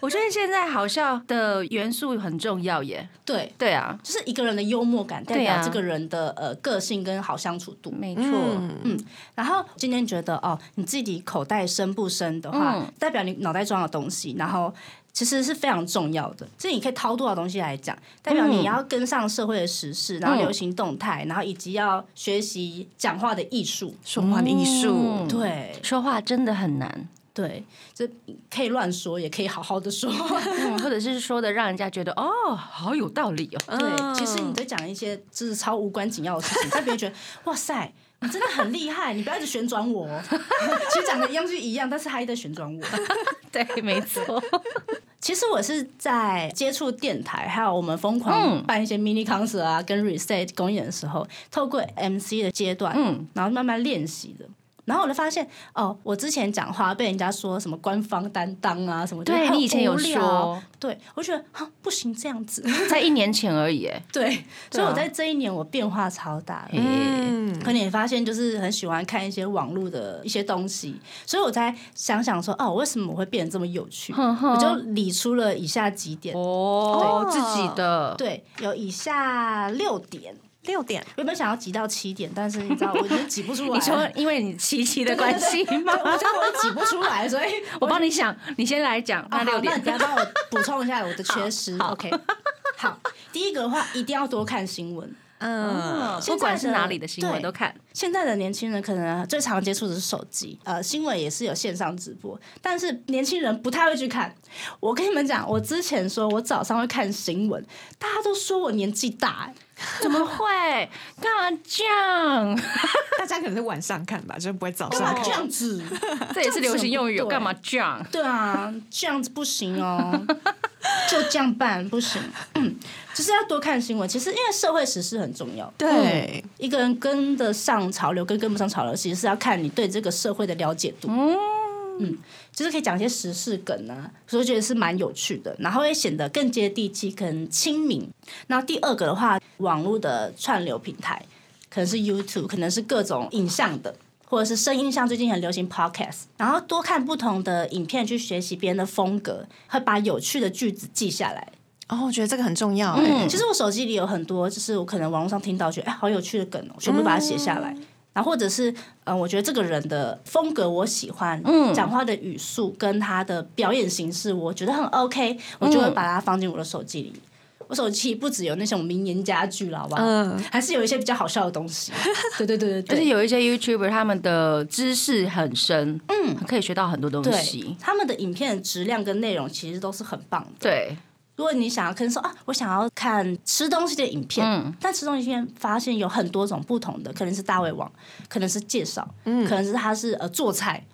我觉得现在好笑的元素很重要耶。对，对啊，就是一个人的幽默感代对啊表这个人的呃个性跟好相处度。没错。嗯，然后今天觉得哦，你自己口袋深不深的话，嗯代表你脑袋装的东西，然后其实是非常重要的。这你可以掏多少东西来讲，代表你要跟上社会的时事，然后流行动态，然后以及要学习讲话的艺术。说话的艺术嗯，对说话真的很难，对，这可以乱说，也可以好好的说。[LAUGHS] 嗯，或者是说的让人家觉得哦，好有道理哦。对，其实你在讲一些就是超无关紧要的事情，但别人觉得哇塞。你真的很厉害，你不要一直旋转我哦。[LAUGHS] 其实讲的一样是一样，但是他一直在旋转我。[LAUGHS] 对，没错。其实我是在接触电台，还有我们疯狂嗯办一些 mini concert 啊，跟 reset 公演的时候，透过 MC 的阶段，嗯然后慢慢练习的。然后我就发现，哦，我之前讲话被人家说什么官方担当啊什么，对你以前有说，对我觉得哈不行这样子，[LAUGHS] 在一年前而已，哎，对，所以啊我在这一年我变化超大的。嗯，嗯，可能也发现，就是很喜欢看一些网络的一些东西，所以我才想想说，哦，为什么我会变得这么有趣？我就理出了以下几点，哦，对自己的，对，有以下六点。六点，原本想要挤到七点，但是你知道，我已经挤不出来。你说因为你七七的关系吗？对我觉得我挤不出来，所以我帮你想，你先来讲，那六点那你等一下帮我补充一下我的缺失。OK，好，第一个的话一定要多看新闻。嗯，不管是哪里的新闻对都看，现在的年轻人可能最常接触的是手机，呃，新闻也是有线上直播，但是年轻人不太会去看。我跟你们讲，我之前说我早上会看新闻，大家都说我年纪大、欸 [LAUGHS] 怎么会？干嘛这样？[LAUGHS] 大家可能是晚上看吧，就是不会早干嘛这上看。样子？[LAUGHS] 这也是流行用语，对干嘛这样？对啊，这样子不行哦，就这样办不行。嗯，就是要多看新闻。其实因为社会时事很重要，对，一个人跟得上潮流跟跟不上潮流，其实是要看你对这个社会的了解度。嗯，就是可以讲一些时事梗啊，所以我觉得是蛮有趣的，然后会显得更接地气，更亲民。然后第二个的话，网络的串流平台可能是 YouTube，可能是各种影像的。或者是声音，像最近很流行 podcast，然后多看不同的影片去学习别人的风格，会把有趣的句子记下来。哦，我觉得这个很重要。哎，嗯，其实我手机里有很多，就是我可能网络上听到，觉得哎好有趣的梗哦，全部把它写下来。然后或者是呃，我觉得这个人的风格我喜欢，嗯，讲话的语速跟他的表演形式，我觉得很 OK，我就会把它放进我的手机里。我手机不只有那种名言佳句了，好不好？嗯还是有一些比较好笑的东西。对对对对对，而且 [LAUGHS] 有一些 YouTuber 他们的知识很深，嗯，可以学到很多东西。他们的影片的质量跟内容其实都是很棒的。对，如果你想要可能说啊，我想要看吃东西的影片，嗯。但吃东西影片发现有很多种不同的，可能是大胃王，可能是介绍，可能是他是呃做菜，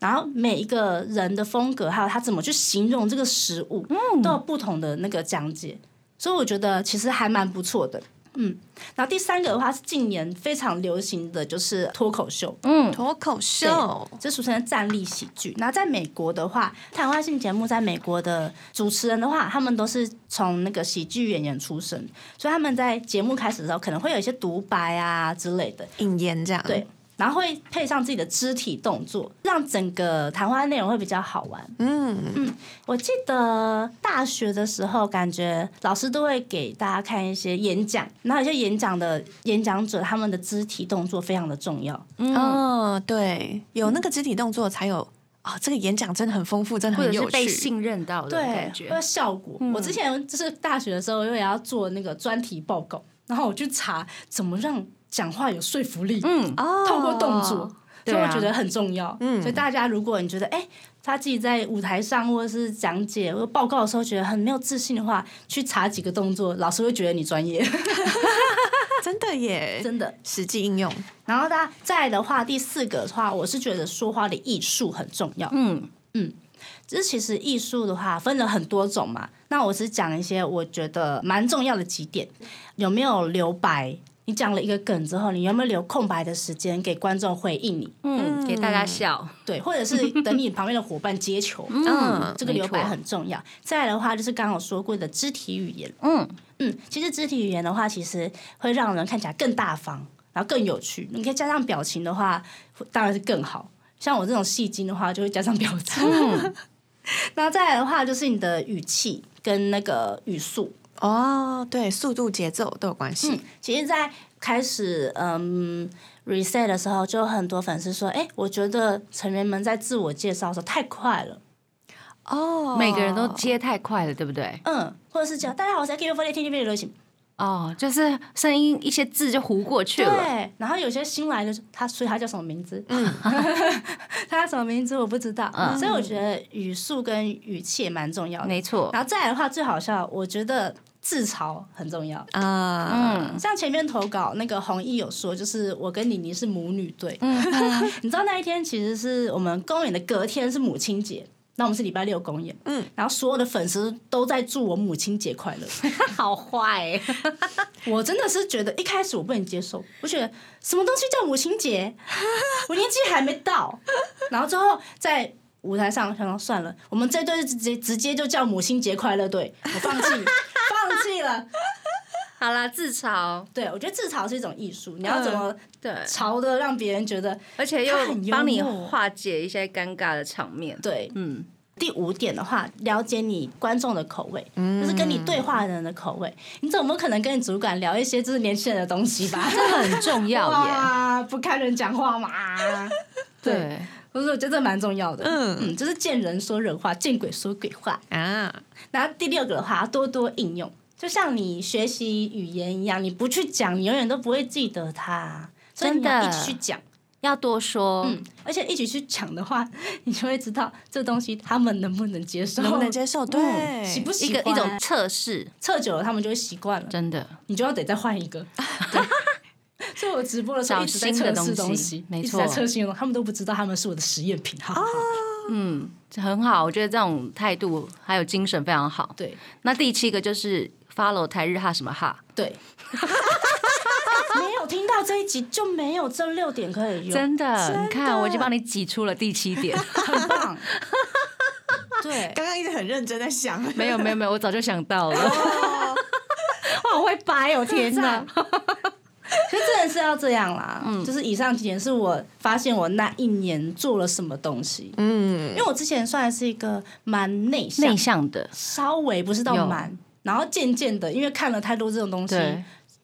然后每一个人的风格，还有他怎么去形容这个食物，都有不同的那个讲解，所以我觉得其实还蛮不错的。嗯，然后第三个的话是近年非常流行的就是脱口秀，嗯。脱口秀，这俗称的站立喜剧。那在美国的话，谈话性节目在美国的主持人的话，他们都是从那个喜剧演员出身，所以他们在节目开始的时候，可能会有一些独白啊之类的，引言这样。对，然后会配上自己的肢体动作，让整个谈话内容会比较好玩。嗯嗯，我记得大学的时候，感觉老师都会给大家看一些演讲，然后有些演讲的演讲者，他们的肢体动作非常的重要。哦，对，有那个肢体动作才有啊，这个演讲真的很丰富，真的或者是被很有趣。信任到的对，感觉。效果。我之前就是大学的时候，因为要做那个专题报告，然后我去查怎么让讲话有说服力，嗯，哦透过动作，所以我觉得很重要。嗯所以大家如果你觉得哎。他自己在舞台上或者是讲解或者报告的时候觉得很没有自信的话，去查几个动作，老师会觉得你专业，[LAUGHS] [LAUGHS] 真的耶，真的。实际应用。然后大家再来的话，第四个的话，我是觉得说话的艺术很重要。嗯，只是其实艺术的话分了很多种嘛，那我只讲一些我觉得蛮重要的几点，有没有留白？你讲了一个梗之后，你有没有留空白的时间给观众回应你？嗯，给大家笑。对，或者是等你旁边的伙伴接球，嗯这个留白很重要。再来的话，就是刚刚我说过的肢体语言，嗯，嗯，其实肢体语言的话，其实会让人看起来更大方，然后更有趣。你可以加上表情的话，当然是更好。像我这种戏精的话，就会加上表情。[LAUGHS] 然后再来的话，就是你的语气跟那个语速。哦，对，速度、节奏都有关系。其实，在开始嗯 reset 的时候，就有很多粉丝说：“哎，我觉得成员们在自我介绍的时候太快了。哦，每个人都接太快了，对不对？”嗯，或者是讲：“大家好，我是 K 六 f o r T V 的流行。哦，就是声音一些字就糊过”去了。对，然后有些新来的他，所以他叫什么名字？嗯，[LAUGHS] 他叫什么名字我不知道。嗯所以我觉得语速跟语气也蛮重要的。没错。然后再来的话，最好笑，我觉得自嘲很重要。啊，嗯，像前面投稿那个弘毅有说，就是我跟妮妮是母女队。[LAUGHS] 你知道那一天其实是我们公演的隔天是母亲节，那我们是礼拜六公演，嗯，然后所有的粉丝都在祝我母亲节快乐。[LAUGHS] 好坏，[LAUGHS] 我真的是觉得一开始我不能接受，我觉得什么东西叫母亲节，我年纪还没到。然后之后在舞台上想说算了，我们这队直接直接就叫母亲节快乐队，我放弃，[LAUGHS] 放弃了。好啦，自嘲，对，我觉得自嘲是一种艺术，你要怎么对，嘲的让别人觉得而且又帮你化解一些尴尬的场面。对。嗯，第五点的话，了解你观众的口味，就是跟你对话的人的口味。你总不可能跟你主管聊一些就是年轻人的东西吧？[LAUGHS] 这很重要耶。[LAUGHS] 不看人讲话嘛？对，不是，我觉得这蛮重要的。嗯嗯，就是见人说人话，见鬼说鬼话。啊，然后第六个的话，多多应用，就像你学习语言一样，你不去讲，你永远都不会记得它。所以你要真的一起去讲，要多说。嗯，而且一起去讲的话，[LAUGHS] 你就会知道这东西他们能不能接受，能不能接受？对，嗯喜不喜一欢个一种测试，测久了，他们就会习惯了，真的你就要得再换一个。[LAUGHS] 对所以我直播的时候一直在新的测试东西一直在错测新的东西，他们都不知道他们是我的实验品。哈哈哈嗯，很好，我觉得这种态度还有精神非常好。对那第七个就是 follow 台日哈什么哈，对。[LAUGHS] 没有听到这一集就没有这六点可以用，真的，真你看我已经帮你挤出了第七点。很棒。[LAUGHS] 对，刚刚一直很认真在想，没有没有没有，我早就想到了。哇，[LAUGHS] 我会掰哦，天哪！[LAUGHS] 其实真的是要这样啦。嗯就是以上几点是我发现我那一年做了什么东西。嗯因，为我之前算是一个蛮内向，内向的，稍微不是到有蛮，然后渐渐的，因为看了太多这种东西，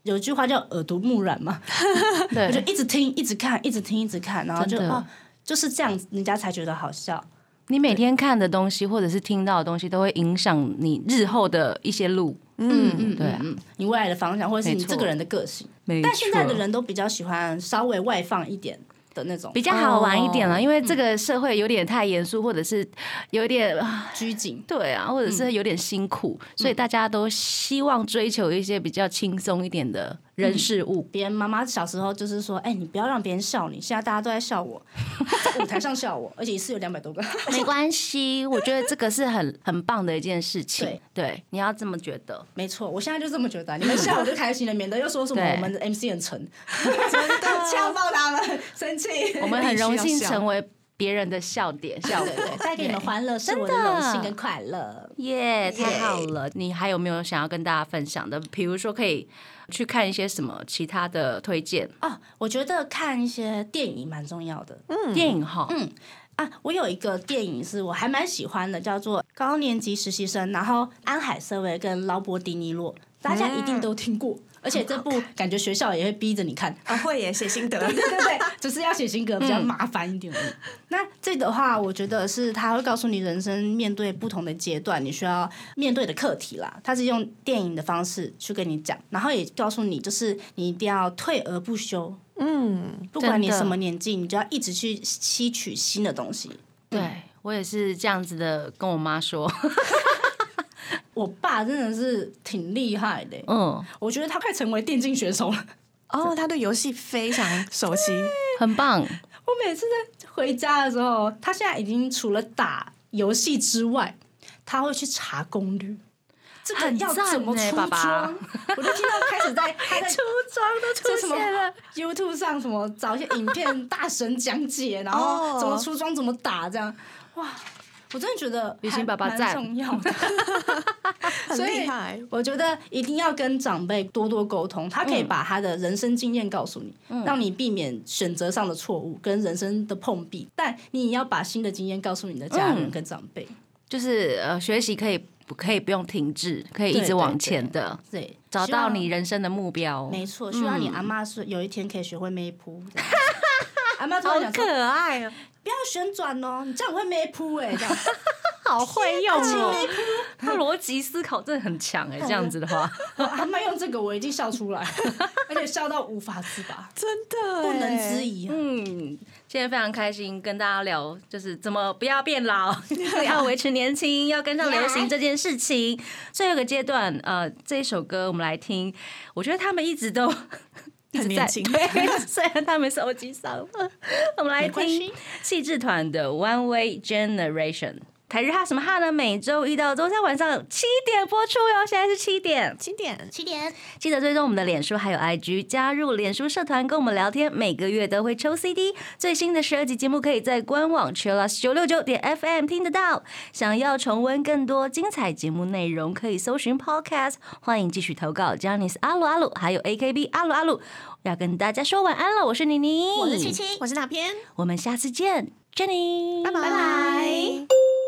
有一句话叫耳濡目染嘛，[LAUGHS] 我就，一直听，一直看，一直听，一直看，然后就哦，就是这样子，人家才觉得好笑。你每天看的东西或者是听到的东西，都会影响你日后的一些路。嗯嗯，对啊嗯，嗯你未来的方向，或者是你这个人的个性。没但现在的人都比较喜欢稍微外放一点的那种，比较好玩一点了，哦。因为这个社会有点太严肃，或者是有点啊拘谨。对啊，或者是有点辛苦，所以大家都希望追求一些比较轻松一点的人事物。别人妈妈小时候就是说，哎、你不要让别人笑你。现在大家都在笑我，[LAUGHS] 在舞台上笑我，[LAUGHS] 而且一次有两百多个。[LAUGHS] 没关系，我觉得这个是很很棒的一件事情。对对，你要这么觉得。没错，我现在就这么觉得，你们笑我就开心了，免得又说什么我们的 MC 很沉，真的呛爆他们，生气。我们很荣幸成为别人的笑点、笑果对对，带给你们欢乐是我的真的荣幸跟快乐。耶太好了！你还有没有想要跟大家分享的？比如说可以去看一些什么其他的推荐哦，我觉得看一些电影蛮重要的。电影哈？嗯啊，我有一个电影是我还蛮喜欢的，叫做《高年级实习生》，然后安海瑟薇跟劳勃迪尼洛，大家一定都听过。而且这部感觉学校也会逼着你看，啊，会耶，写心得，[LAUGHS] 对对对，只是要写心得比较麻烦一点而已。那这的话，我觉得是他会告诉你人生面对不同的阶段，你需要面对的课题啦。他是用电影的方式去跟你讲，然后也告诉你，就是你一定要退而不休，嗯，不管你什么年纪，你就要一直去吸取新的东西。对我也是这样子的，跟我妈说。[LAUGHS] 我爸真的是挺厉害的，嗯，我觉得他快成为电竞选手了。哦，他对游戏非常熟悉，很棒。我每次在回家的时候，他现在已经除了打游戏之外，他会去查攻略。这个要怎么出欸爸爸装？我就听到开始在 [LAUGHS] 他在出装都出现了 YouTube 上什么找一些影片大神讲解，然后哦怎么出装怎么打这样，哇！我真的觉得雨欣爸爸还蛮赞重要的。[LAUGHS] 很 [LAUGHS] 所以。我觉得一定要跟长辈多多沟通，他可以把他的人生经验告诉你，让你避免选择上的错误跟人生的碰壁。但你也要把新的经验告诉你的家人跟长辈。就是呃，学习可以不可以不用停滞，可以一直往前的，对，找到你人生的目标。没错，希望你阿妈是有一天可以学会妹扑。这样 [LAUGHS] 阿妈突然讲说，爱哦，不要旋转哦，你这样会没扑哎，这样。[LAUGHS] 好会用哦妹！他逻辑思考真的很强哎，这样子的话，我阿妈用这个，我已经笑出来，[LAUGHS] 而且笑到无法自拔，真的不能耶质疑啊。嗯，今天非常开心跟大家聊，就是怎么不要变老，[LAUGHS] 要维持年轻，要跟上流行这件事情。最后一个阶段，呃，这一首歌我们来听，我觉得他们一直都。一直在虽然 [LAUGHS] 他们手机上了，[LAUGHS] 我们来听气质团的《One Way Generation》。台日哈什么哈呢？每周一到周三晚上七点播出哟，现在是七点。七点，七点，记得追踪我们的脸书还有 IG，加入脸书社团跟我们聊天，每个月都会抽 CD。最新的十二集节目可以在官网 chillus 九六九点 FM 听得到。想要重温更多精彩节目内容，可以搜寻 Podcast。欢迎继续投稿 j a n i c e 阿鲁阿鲁，还有 AKB 阿鲁阿鲁。要跟大家说晚安了，我是妮妮，我是七七，我是哪篇？我们下次见，Jenny，拜拜拜拜。